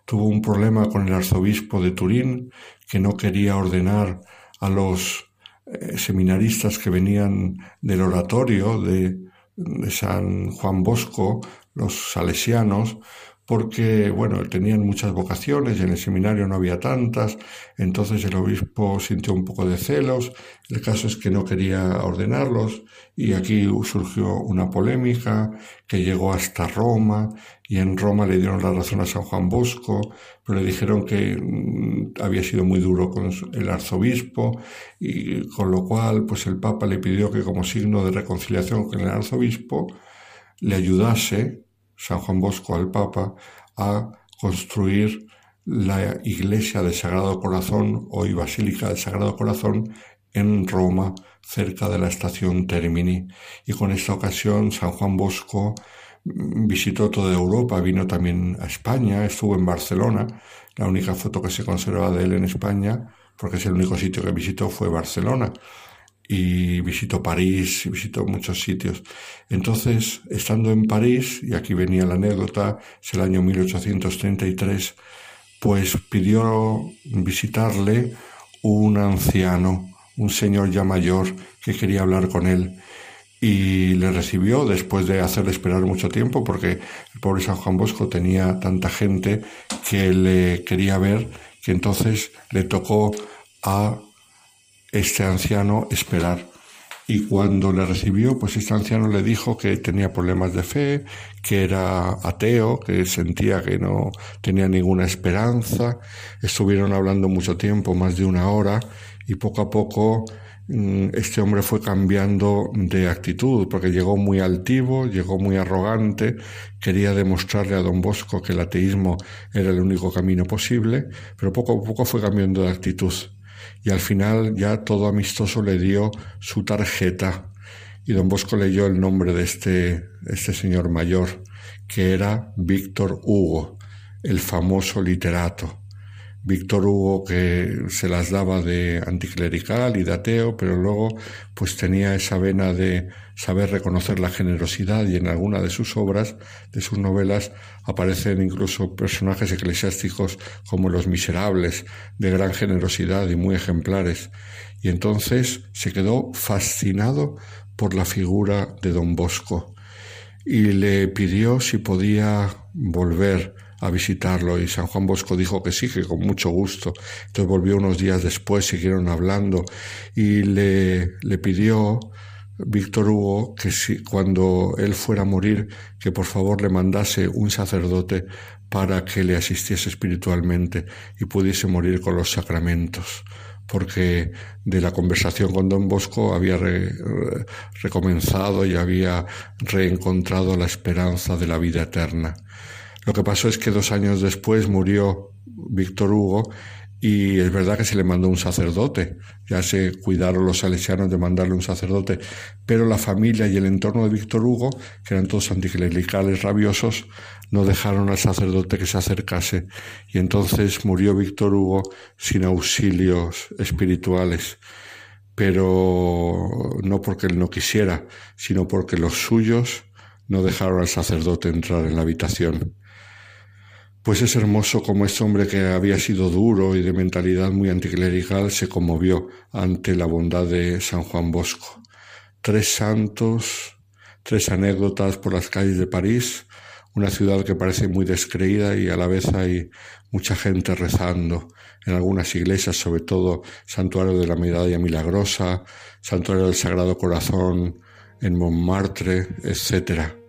tuvo un problema con el arzobispo de Turín, que no quería ordenar a los eh, seminaristas que venían del oratorio de, de San Juan Bosco, los salesianos, porque, bueno, tenían muchas vocaciones en el seminario no había tantas, entonces el obispo sintió un poco de celos, el caso es que no quería ordenarlos y aquí surgió una polémica que llegó hasta Roma y en Roma le dieron la razón a San Juan Bosco, pero le dijeron que mm, había sido muy duro con el arzobispo y con lo cual pues el Papa le pidió que como signo de reconciliación con el arzobispo le ayudase San Juan Bosco al Papa a construir la iglesia del Sagrado Corazón, hoy Basílica del Sagrado Corazón, en Roma, cerca de la estación Termini. Y con esta ocasión San Juan Bosco visitó toda Europa, vino también a España, estuvo en Barcelona, la única foto que se conserva de él en España, porque es el único sitio que visitó fue Barcelona y visitó París, y visitó muchos sitios. Entonces, estando en París, y aquí venía la anécdota, es el año 1833, pues pidió visitarle un anciano, un señor ya mayor que quería hablar con él y le recibió después de hacerle esperar mucho tiempo porque el pobre San Juan Bosco tenía tanta gente que le quería ver que entonces le tocó a este anciano esperar. Y cuando le recibió, pues este anciano le dijo que tenía problemas de fe, que era ateo, que sentía que no tenía ninguna esperanza. Estuvieron hablando mucho tiempo, más de una hora, y poco a poco mm, este hombre fue cambiando de actitud, porque llegó muy altivo, llegó muy arrogante, quería demostrarle a don Bosco que el ateísmo era el único camino posible, pero poco a poco fue cambiando de actitud y al final ya todo amistoso le dio su tarjeta y don Bosco leyó el nombre de este, este señor mayor, que era Víctor Hugo, el famoso literato. Víctor Hugo que se las daba de anticlerical y de ateo, pero luego pues tenía esa vena de saber reconocer la generosidad y en alguna de sus obras, de sus novelas, aparecen incluso personajes eclesiásticos como los miserables, de gran generosidad y muy ejemplares. Y entonces se quedó fascinado por la figura de don Bosco y le pidió si podía volver a visitarlo y San Juan Bosco dijo que sí, que con mucho gusto. Entonces volvió unos días después, siguieron hablando y le, le pidió Víctor Hugo que si, cuando él fuera a morir, que por favor le mandase un sacerdote para que le asistiese espiritualmente y pudiese morir con los sacramentos porque de la conversación con don Bosco había recomenzado y había reencontrado la esperanza de la vida eterna. Lo que pasó es que dos años después murió Víctor Hugo y es verdad que se le mandó un sacerdote, ya se cuidaron los salesianos de mandarle un sacerdote, pero la familia y el entorno de Víctor Hugo, que eran todos anticlericales rabiosos, no dejaron al sacerdote que se acercase. Y entonces murió Víctor Hugo sin auxilios espirituales, pero no porque él no quisiera, sino porque los suyos no dejaron al sacerdote entrar en la habitación. Pues es hermoso como este hombre que había sido duro y de mentalidad muy anticlerical se conmovió ante la bondad de San Juan Bosco. Tres santos, tres anécdotas por las calles de París, una ciudad que parece muy descreída y a la vez hay mucha gente rezando en algunas iglesias, sobre todo Santuario de la Medalla Milagrosa, Santuario del Sagrado Corazón en Montmartre, etcétera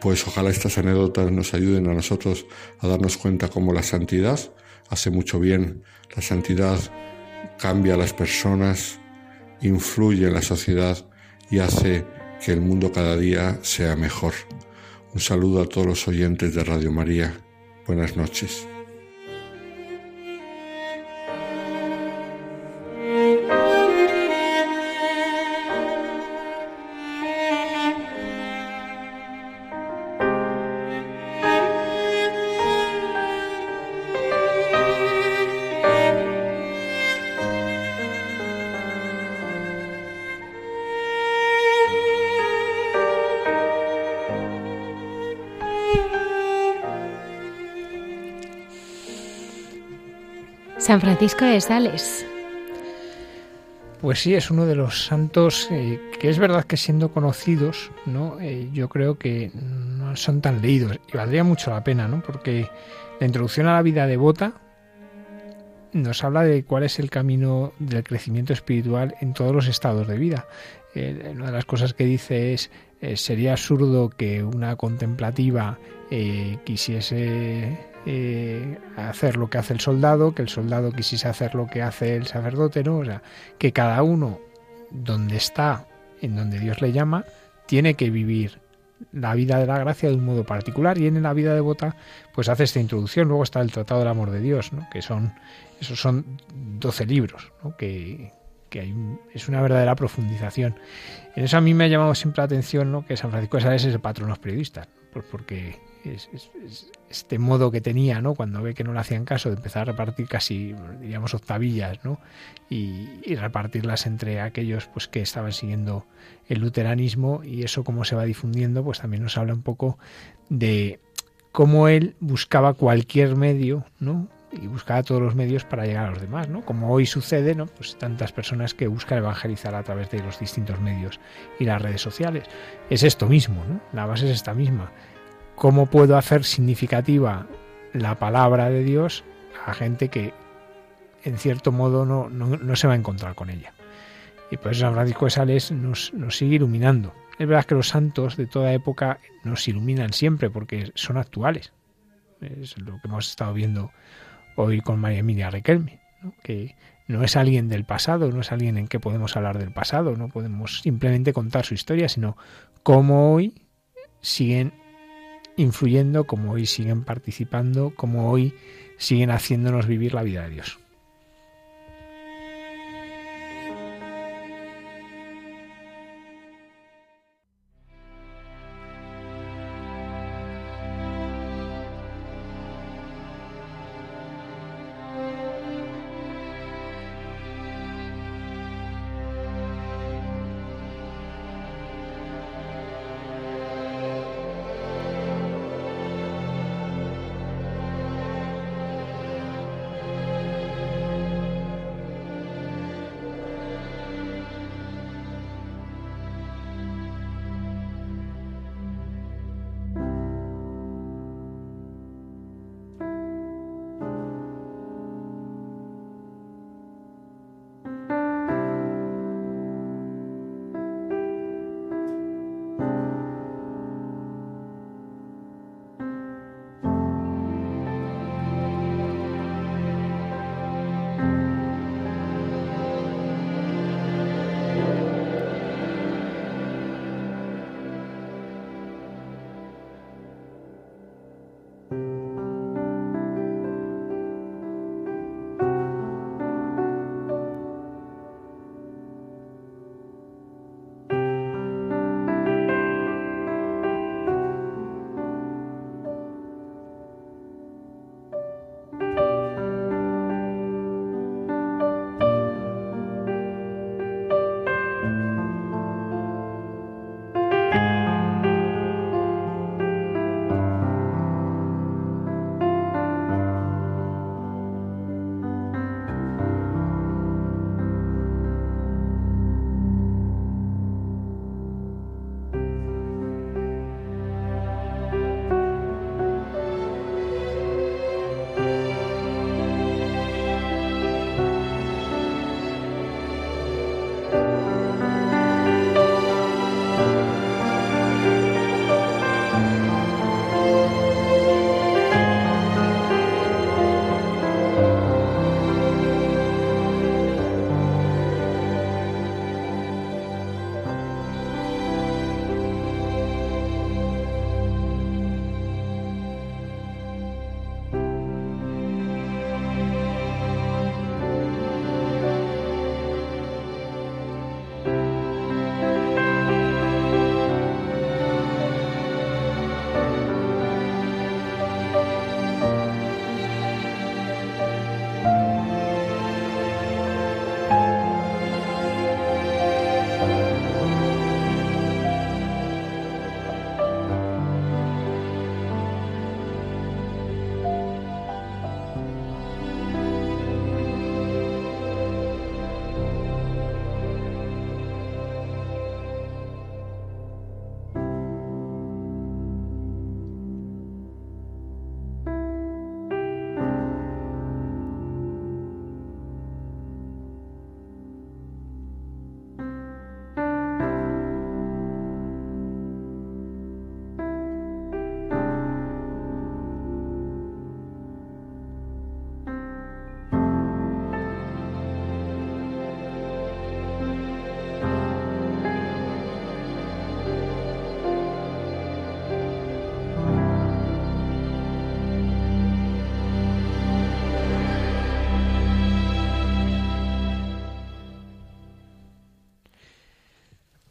pues ojalá estas anécdotas nos ayuden a nosotros a darnos cuenta cómo la santidad hace mucho bien, la santidad cambia a las personas, influye en la sociedad y hace que el mundo cada día sea mejor. Un saludo a todos los oyentes de Radio María. Buenas noches. San Francisco de Sales. Pues sí, es uno de los santos eh, que es verdad que siendo conocidos, ¿no? Eh, yo creo que no son tan leídos y valdría mucho la pena, ¿no? Porque la introducción a la vida devota nos habla de cuál es el camino del crecimiento espiritual en todos los estados de vida. Eh, una de las cosas que dice es sería absurdo que una contemplativa quisiese eh, hacer lo que hace el soldado, que el soldado quisiese hacer lo que hace el sacerdote, ¿no? O sea, que cada uno donde está, en donde Dios le llama, tiene que vivir la vida de la gracia de un modo particular y en la vida devota pues hace esta introducción luego está el Tratado del Amor de Dios ¿no? que son esos son 12 libros ¿no? que, que hay, es una verdadera profundización en eso a mí me ha llamado siempre la atención ¿no? que San Francisco de Sales es el patrón de los periodistas pues porque es, este modo que tenía, ¿no? Cuando ve que no le hacían caso, de empezar a repartir casi, diríamos, octavillas, ¿no? Y, repartirlas entre aquellos pues que estaban siguiendo el luteranismo y eso cómo se va difundiendo, pues también nos habla un poco de cómo él buscaba cualquier medio, ¿no? y buscaba todos los medios para llegar a los demás, ¿no? Como hoy sucede, ¿no? Pues tantas personas que buscan evangelizar a través de los distintos medios y las redes sociales. Es esto mismo, ¿no? La base es esta misma. ¿Cómo puedo hacer significativa la palabra de Dios a gente que en cierto modo no, no, se va a encontrar con ella? Y por eso San Francisco de Sales nos, nos sigue iluminando. Es verdad que los santos de toda época nos iluminan siempre porque son actuales. Es lo que hemos estado viendo hoy con María Emilia Riquelme, que no es alguien del pasado, no es alguien en que podemos hablar del pasado, no podemos simplemente contar su historia, sino cómo hoy siguen influyendo, como hoy siguen participando, como hoy siguen haciéndonos vivir la vida de Dios.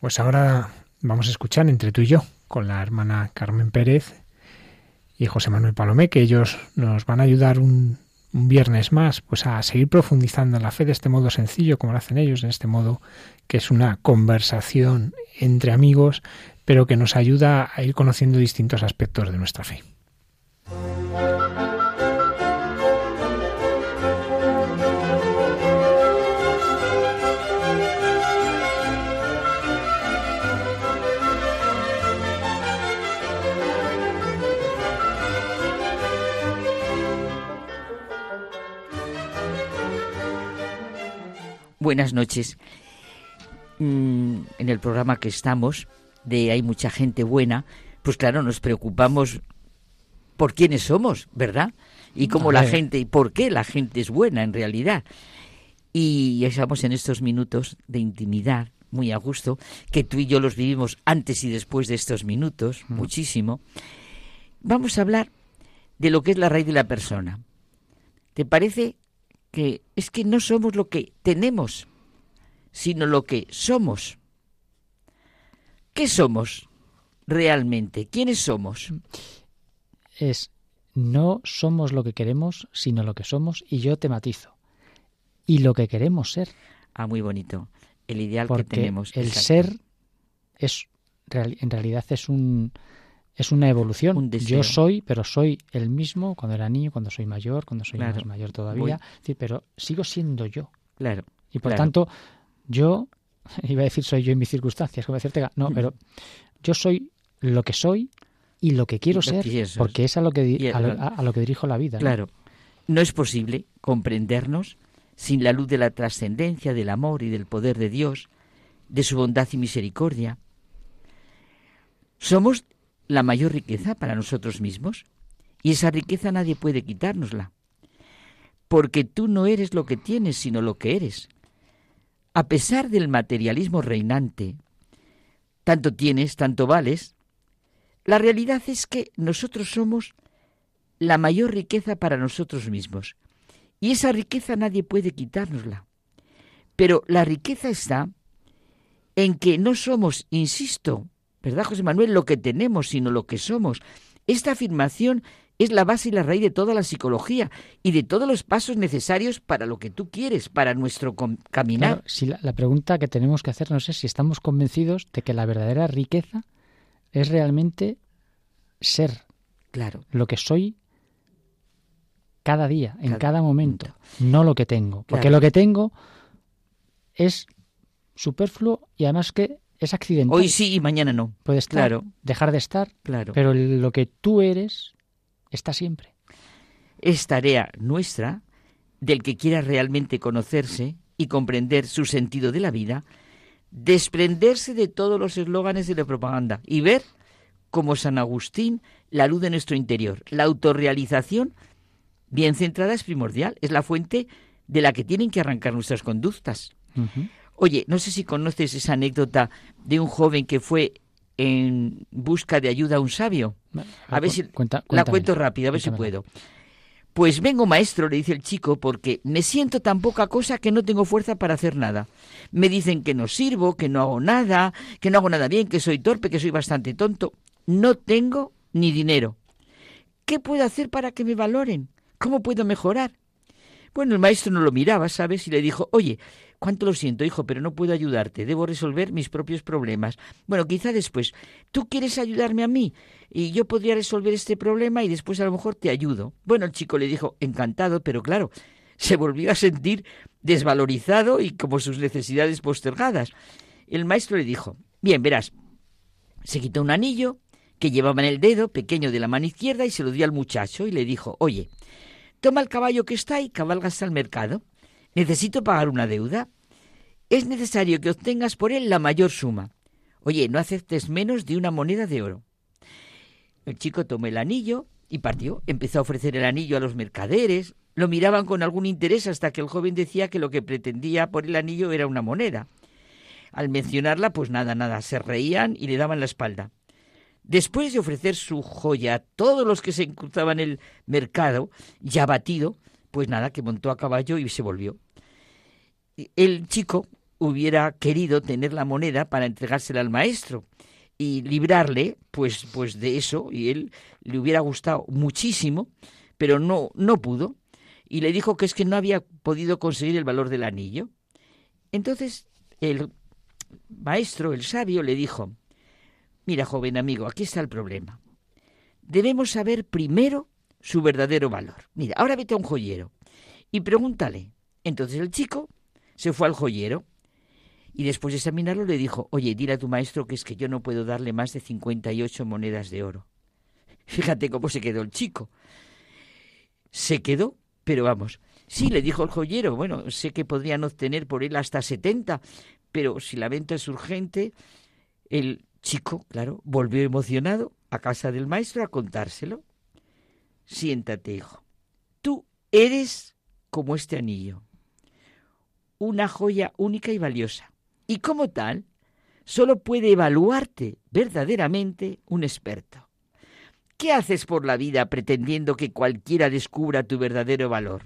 Pues ahora vamos a escuchar entre tú y yo con la hermana Carmen Pérez y José Manuel Palomé, que ellos nos van a ayudar un, un viernes más, pues a seguir profundizando en la fe de este modo sencillo, como lo hacen ellos, en este modo que es una conversación entre amigos, pero que nos ayuda a ir conociendo distintos aspectos de nuestra fe. Buenas noches. Mm, en el programa que estamos, de Hay mucha gente buena, pues claro, nos preocupamos por quiénes somos, ¿verdad? Y cómo la gente, y por qué la gente es buena en realidad. Y estamos en estos minutos de intimidad, muy a gusto, que tú y yo los vivimos antes y después de estos minutos, mm. muchísimo. Vamos a hablar de lo que es la raíz de la persona. ¿Te parece que es que no somos lo que tenemos, sino lo que somos. ¿Qué somos realmente? ¿Quiénes somos? Es no somos lo que queremos, sino lo que somos, y yo te matizo. Y lo que queremos ser. Ah, muy bonito. El ideal que tenemos. El ser es en realidad es un es una evolución. Yo soy, pero soy el mismo cuando era niño, cuando soy mayor, cuando soy más mayor todavía. pero sigo siendo yo. Claro. Y por tanto, yo, iba a decir soy yo en mis circunstancias, como decirte, no, pero yo soy lo que soy y lo que quiero ser, porque es a lo que, a lo, que dirijo la vida. Claro. no es posible comprendernos sin la luz de la trascendencia, del amor y del poder de Dios, de su bondad y misericordia. Somos la mayor riqueza para nosotros mismos y esa riqueza nadie puede quitárnosla. Porque tú no eres lo que tienes, sino lo que eres. A pesar del materialismo reinante, tanto tienes, tanto vales, la realidad es que nosotros somos la mayor riqueza para nosotros mismos. Y esa riqueza nadie puede quitárnosla. Pero la riqueza está en que no somos, insisto, ¿verdad, José Manuel? Lo que tenemos, sino lo que somos. Esta afirmación es la base y la raíz de toda la psicología y de todos los pasos necesarios para lo que tú quieres, para nuestro caminar. si la, pregunta que tenemos que hacernos es si estamos convencidos de que la verdadera riqueza es realmente ser. Claro. Lo que soy cada día, en cada, momento, no lo que tengo. Porque lo que tengo es superfluo y además que es accidental. Hoy sí y mañana no. Puede estar, claro. dejar de estar, claro. pero lo que tú eres está siempre. Es tarea nuestra, del que quiera realmente conocerse y comprender su sentido de la vida, desprenderse de todos los eslóganes de la propaganda y ver, como San Agustín, la luz de nuestro interior. La autorrealización bien centrada es primordial, es la fuente de la que tienen que arrancar nuestras conductas. Oye, no sé si conoces esa anécdota de un joven que fue en busca de ayuda a un sabio. A ver si la cuento rápido, a ver si puedo. Pues vengo maestro, le dice el chico, porque me siento tan poca cosa que no tengo fuerza para hacer nada. Me dicen que no sirvo, que no hago nada, que no hago nada bien, que soy torpe, que soy bastante tonto. No tengo ni dinero. ¿Qué puedo hacer para que me valoren? ¿Cómo puedo mejorar? Bueno, el maestro no lo miraba, ¿sabes? Y le dijo, oye, Cuánto lo siento, hijo, pero no puedo ayudarte. Debo resolver mis propios problemas. Bueno, quizá después. ¿Tú quieres ayudarme a mí? Y yo podría resolver este problema y después a lo mejor te ayudo. Bueno, el chico le dijo, encantado, pero claro, se volvió a sentir desvalorizado y como sus necesidades postergadas. El maestro le dijo, bien, verás, se quitó un anillo que llevaba en el dedo pequeño de la mano izquierda y se lo dio al muchacho y le dijo, oye, toma el caballo que está y cabalgas al mercado. Necesito pagar una deuda. Es necesario que obtengas por él la mayor suma. Oye, no aceptes menos de una moneda de oro. El chico tomó el anillo y partió. Empezó a ofrecer el anillo a los mercaderes. Lo miraban con algún interés hasta que el joven decía que lo que pretendía por el anillo era una moneda. Al mencionarla, pues nada, nada, se reían y le daban la espalda. Después de ofrecer su joya a todos los que se cruzaban en el mercado, ya batido, pues nada, que montó a caballo y se volvió. El chico hubiera querido tener la moneda para entregársela al maestro y librarle pues pues de eso y él le hubiera gustado muchísimo pero no no pudo. Y le dijo que es que no había podido conseguir el valor del anillo. Entonces el maestro el sabio le dijo mira joven amigo aquí está el problema. Debemos saber primero su verdadero valor mira ahora vete a un joyero y pregúntale entonces el chico se fue al joyero y después de examinarlo le dijo, oye, dile a tu maestro que es que yo no puedo darle más de 58 monedas de oro. Fíjate cómo se quedó el chico. Se quedó, pero vamos. Sí, le dijo el joyero, bueno, sé que podrían obtener por él hasta 70, pero si la venta es urgente, el chico, claro, volvió emocionado a casa del maestro a contárselo. Siéntate, hijo. Tú eres como este anillo, una joya única y valiosa y como tal, solo puede evaluarte verdaderamente un experto. ¿Qué haces por la vida pretendiendo que cualquiera descubra tu verdadero valor?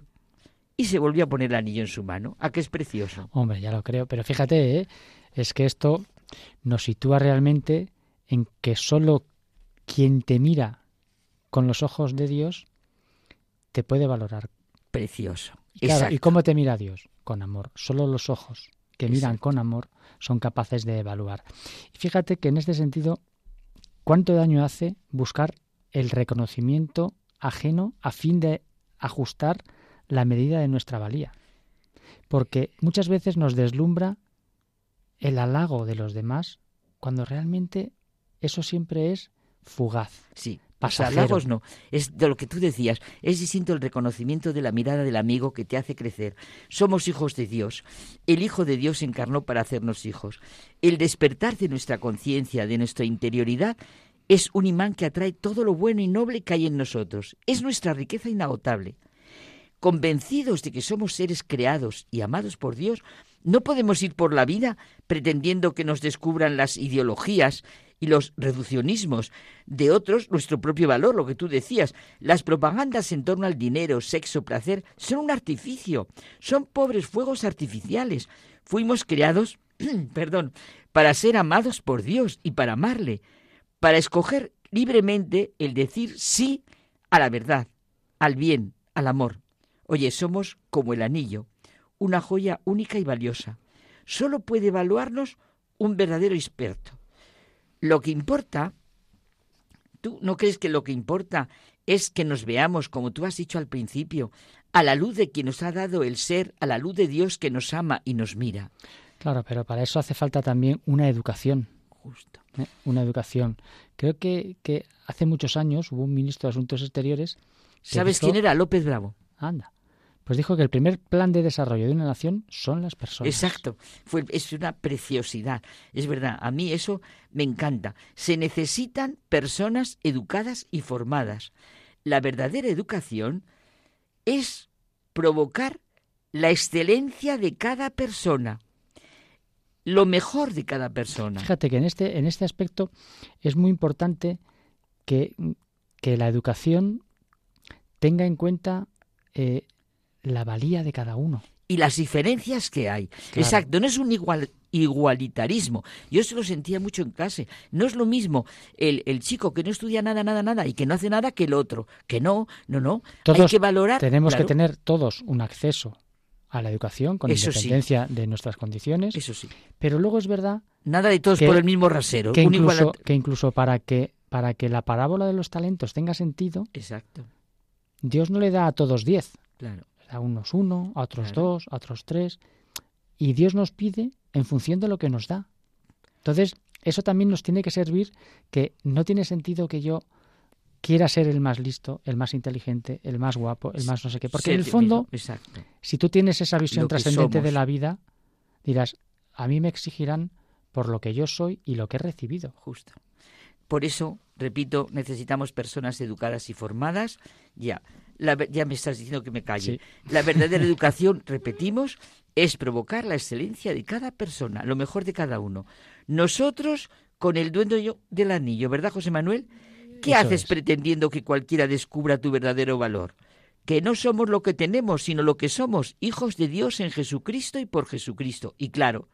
Y se volvió a poner el anillo en su mano. ¿A qué es precioso? Hombre, ya lo creo. Pero fíjate, ¿eh? es que esto nos sitúa realmente en que solo quien te mira con los ojos de Dios te puede valorar. Precioso. ¿Y cómo te mira Dios? Con amor. Solo los ojos que miran con amor son capaces de evaluar. Y fíjate que en este sentido, ¿cuánto daño hace buscar el reconocimiento ajeno a fin de ajustar la medida de nuestra valía? Porque muchas veces nos deslumbra el halago de los demás cuando realmente eso siempre es fugaz. Sí, Halagos no. Es de lo que tú decías. Es distinto el reconocimiento de la mirada del amigo que te hace crecer. Somos hijos de Dios. El Hijo de Dios se encarnó para hacernos hijos. El despertar de nuestra conciencia, de nuestra interioridad, es un imán que atrae todo lo bueno y noble que hay en nosotros. Es nuestra riqueza inagotable. Convencidos de que somos seres creados y amados por Dios, no podemos ir por la vida pretendiendo que nos descubran las ideologías y los reduccionismos de otros nuestro propio valor, lo que tú decías. Las propagandas en torno al dinero, sexo, placer son un artificio, son pobres fuegos artificiales. Fuimos creados, perdón, para ser amados por Dios y para amarle, para escoger libremente el decir sí a la verdad, al bien, al amor. Oye, somos como el anillo, una joya única y valiosa. Solo puede evaluarnos un verdadero experto. Lo que importa, ¿tú no crees que lo que importa es que nos veamos, como tú has dicho al principio, a la luz de quien nos ha dado el ser, a la luz de Dios que nos ama y nos mira? Claro, pero para eso hace falta también una educación. Justo. ¿eh? Una educación. Creo que, que hace muchos años hubo un ministro de Asuntos Exteriores. ¿Sabes quién era? López Bravo. Anda. Pues dijo que el primer plan de desarrollo de una nación son las personas. Exacto, Fue, es una preciosidad. Es verdad, a mí eso me encanta. Se necesitan personas educadas y formadas. La verdadera educación es provocar la excelencia de cada persona, lo mejor de cada persona. Fíjate que en este, en este aspecto es muy importante que, que la educación tenga en cuenta eh, la valía de cada uno. Y las diferencias que hay. Exacto, no es un igual, igualitarismo. Yo eso lo sentía mucho en clase. No es lo mismo el, el, chico que no estudia nada, nada, nada y que no hace nada que el otro. Que no, no, no. Todos hay que valorar. Tenemos que tener todos un acceso a la educación con independencia de nuestras condiciones. Eso sí. Pero luego es verdad. Nada de todos por el mismo rasero. Que incluso, que incluso para que para que la parábola de los talentos tenga sentido. Exacto. Dios no le da a todos diez. Claro a unos uno, a otros dos, a otros tres. Y Dios nos pide en función de lo que nos da. Entonces, eso también nos tiene que servir que no tiene sentido que yo quiera ser el más listo, el más inteligente, el más guapo, el más no sé qué. Porque en el fondo, si tú tienes esa visión trascendente de la vida, dirás, a mí me exigirán por lo que yo soy y lo que he recibido. Justo. Por eso, repito, necesitamos personas educadas y formadas. Ya, ya me estás diciendo que me calle. La verdadera educación, repetimos, es provocar la excelencia de cada persona, lo mejor de cada uno. Nosotros, con el dueño del anillo, ¿verdad, José Manuel? ¿Qué haces pretendiendo que cualquiera descubra tu verdadero valor? Que no somos lo que tenemos, sino lo que somos, hijos de Dios en Jesucristo y por Jesucristo. Y claro,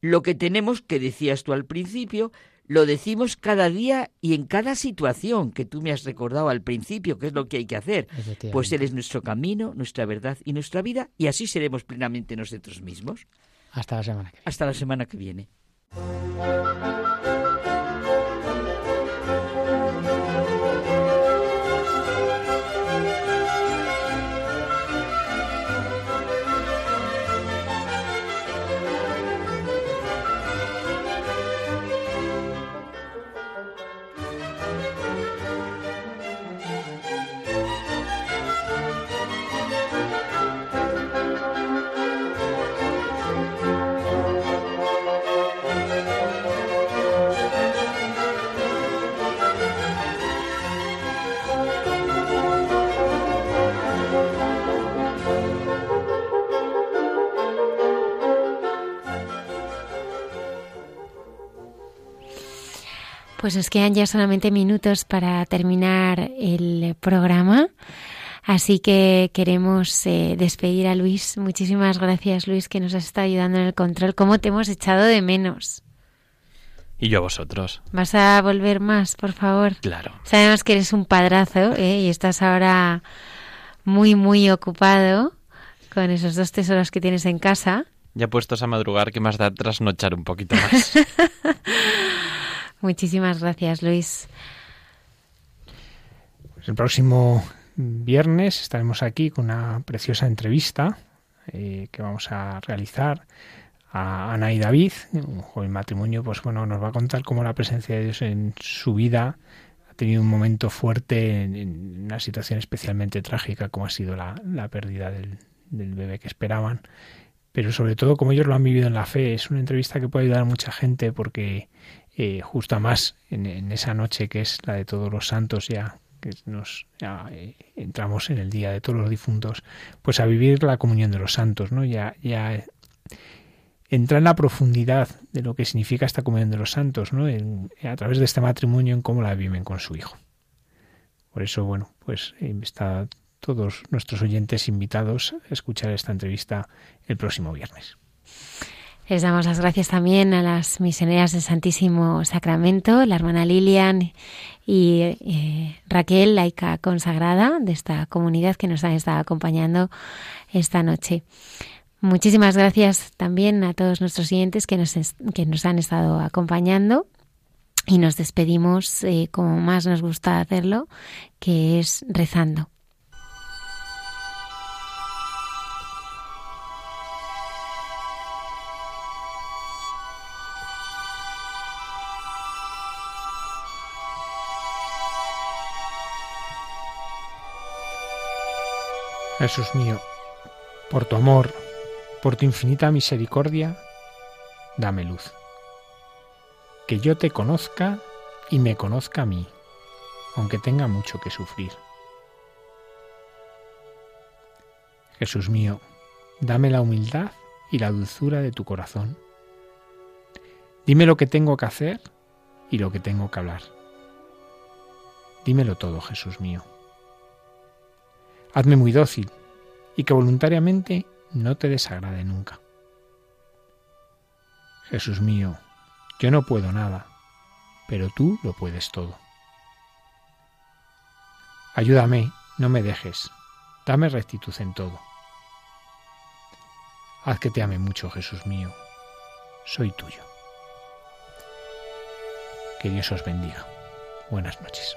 Lo que tenemos, que decías tú al principio, lo decimos cada día y en cada situación que tú me has recordado al principio, que es lo que hay que hacer. Pues Él es nuestro camino, nuestra verdad y nuestra vida, y así seremos plenamente nosotros mismos. Hasta la semana que viene. Hasta la semana que viene. Pues nos quedan ya solamente minutos para terminar el programa. Así que queremos eh, despedir a Luis. Muchísimas gracias, Luis, que nos has estado ayudando en el control. ¿Cómo te hemos echado de menos? Y yo a vosotros. ¿Vas a volver más, por favor? Claro. Sabemos que eres un padrazo ¿eh? y estás ahora muy, muy ocupado con esos dos tesoros que tienes en casa. Ya puestos a madrugar, que más da trasnochar un poquito más. Muchísimas gracias, Luis. Pues el próximo viernes estaremos aquí con una preciosa entrevista eh, que vamos a realizar a Ana y David, un joven matrimonio, pues bueno, nos va a contar cómo la presencia de Dios en su vida ha tenido un momento fuerte en, una situación especialmente trágica como ha sido la, pérdida del, del, bebé que esperaban, pero sobre todo como ellos lo han vivido en la fe. Es una entrevista que puede ayudar a mucha gente porque eh, justo más en, esa noche que es la de todos los santos ya que nos eh, entramos en el día de todos los difuntos pues a vivir la comunión de los santos no ya ya entra en la profundidad de lo que significa esta comunión de los santos no a través de este matrimonio en cómo la viven con su hijo. Por eso bueno pues eh, está todos nuestros oyentes invitados a escuchar esta entrevista el próximo viernes les damos las gracias también a las misioneras del Santísimo Sacramento, la hermana Lilian y eh, Raquel, laica consagrada de esta comunidad que nos han estado acompañando esta noche. Muchísimas gracias también a todos nuestros siguientes que nos, que nos han estado acompañando y nos despedimos eh, como más nos gusta hacerlo, que es rezando. Jesús mío, por tu amor, por tu infinita misericordia, dame luz. Que yo te conozca y me conozca a mí, aunque tenga mucho que sufrir. Jesús mío, dame la humildad y la dulzura de tu corazón. Dime lo que tengo que hacer y lo que tengo que hablar. Dímelo todo, Jesús mío. Hazme muy dócil y que voluntariamente no te desagrade nunca. Jesús mío, yo no puedo nada, pero tú lo puedes todo. Ayúdame, no me dejes, dame rectitud en todo. Haz que te ame mucho, Jesús mío, soy tuyo. Que Dios os bendiga. Buenas noches.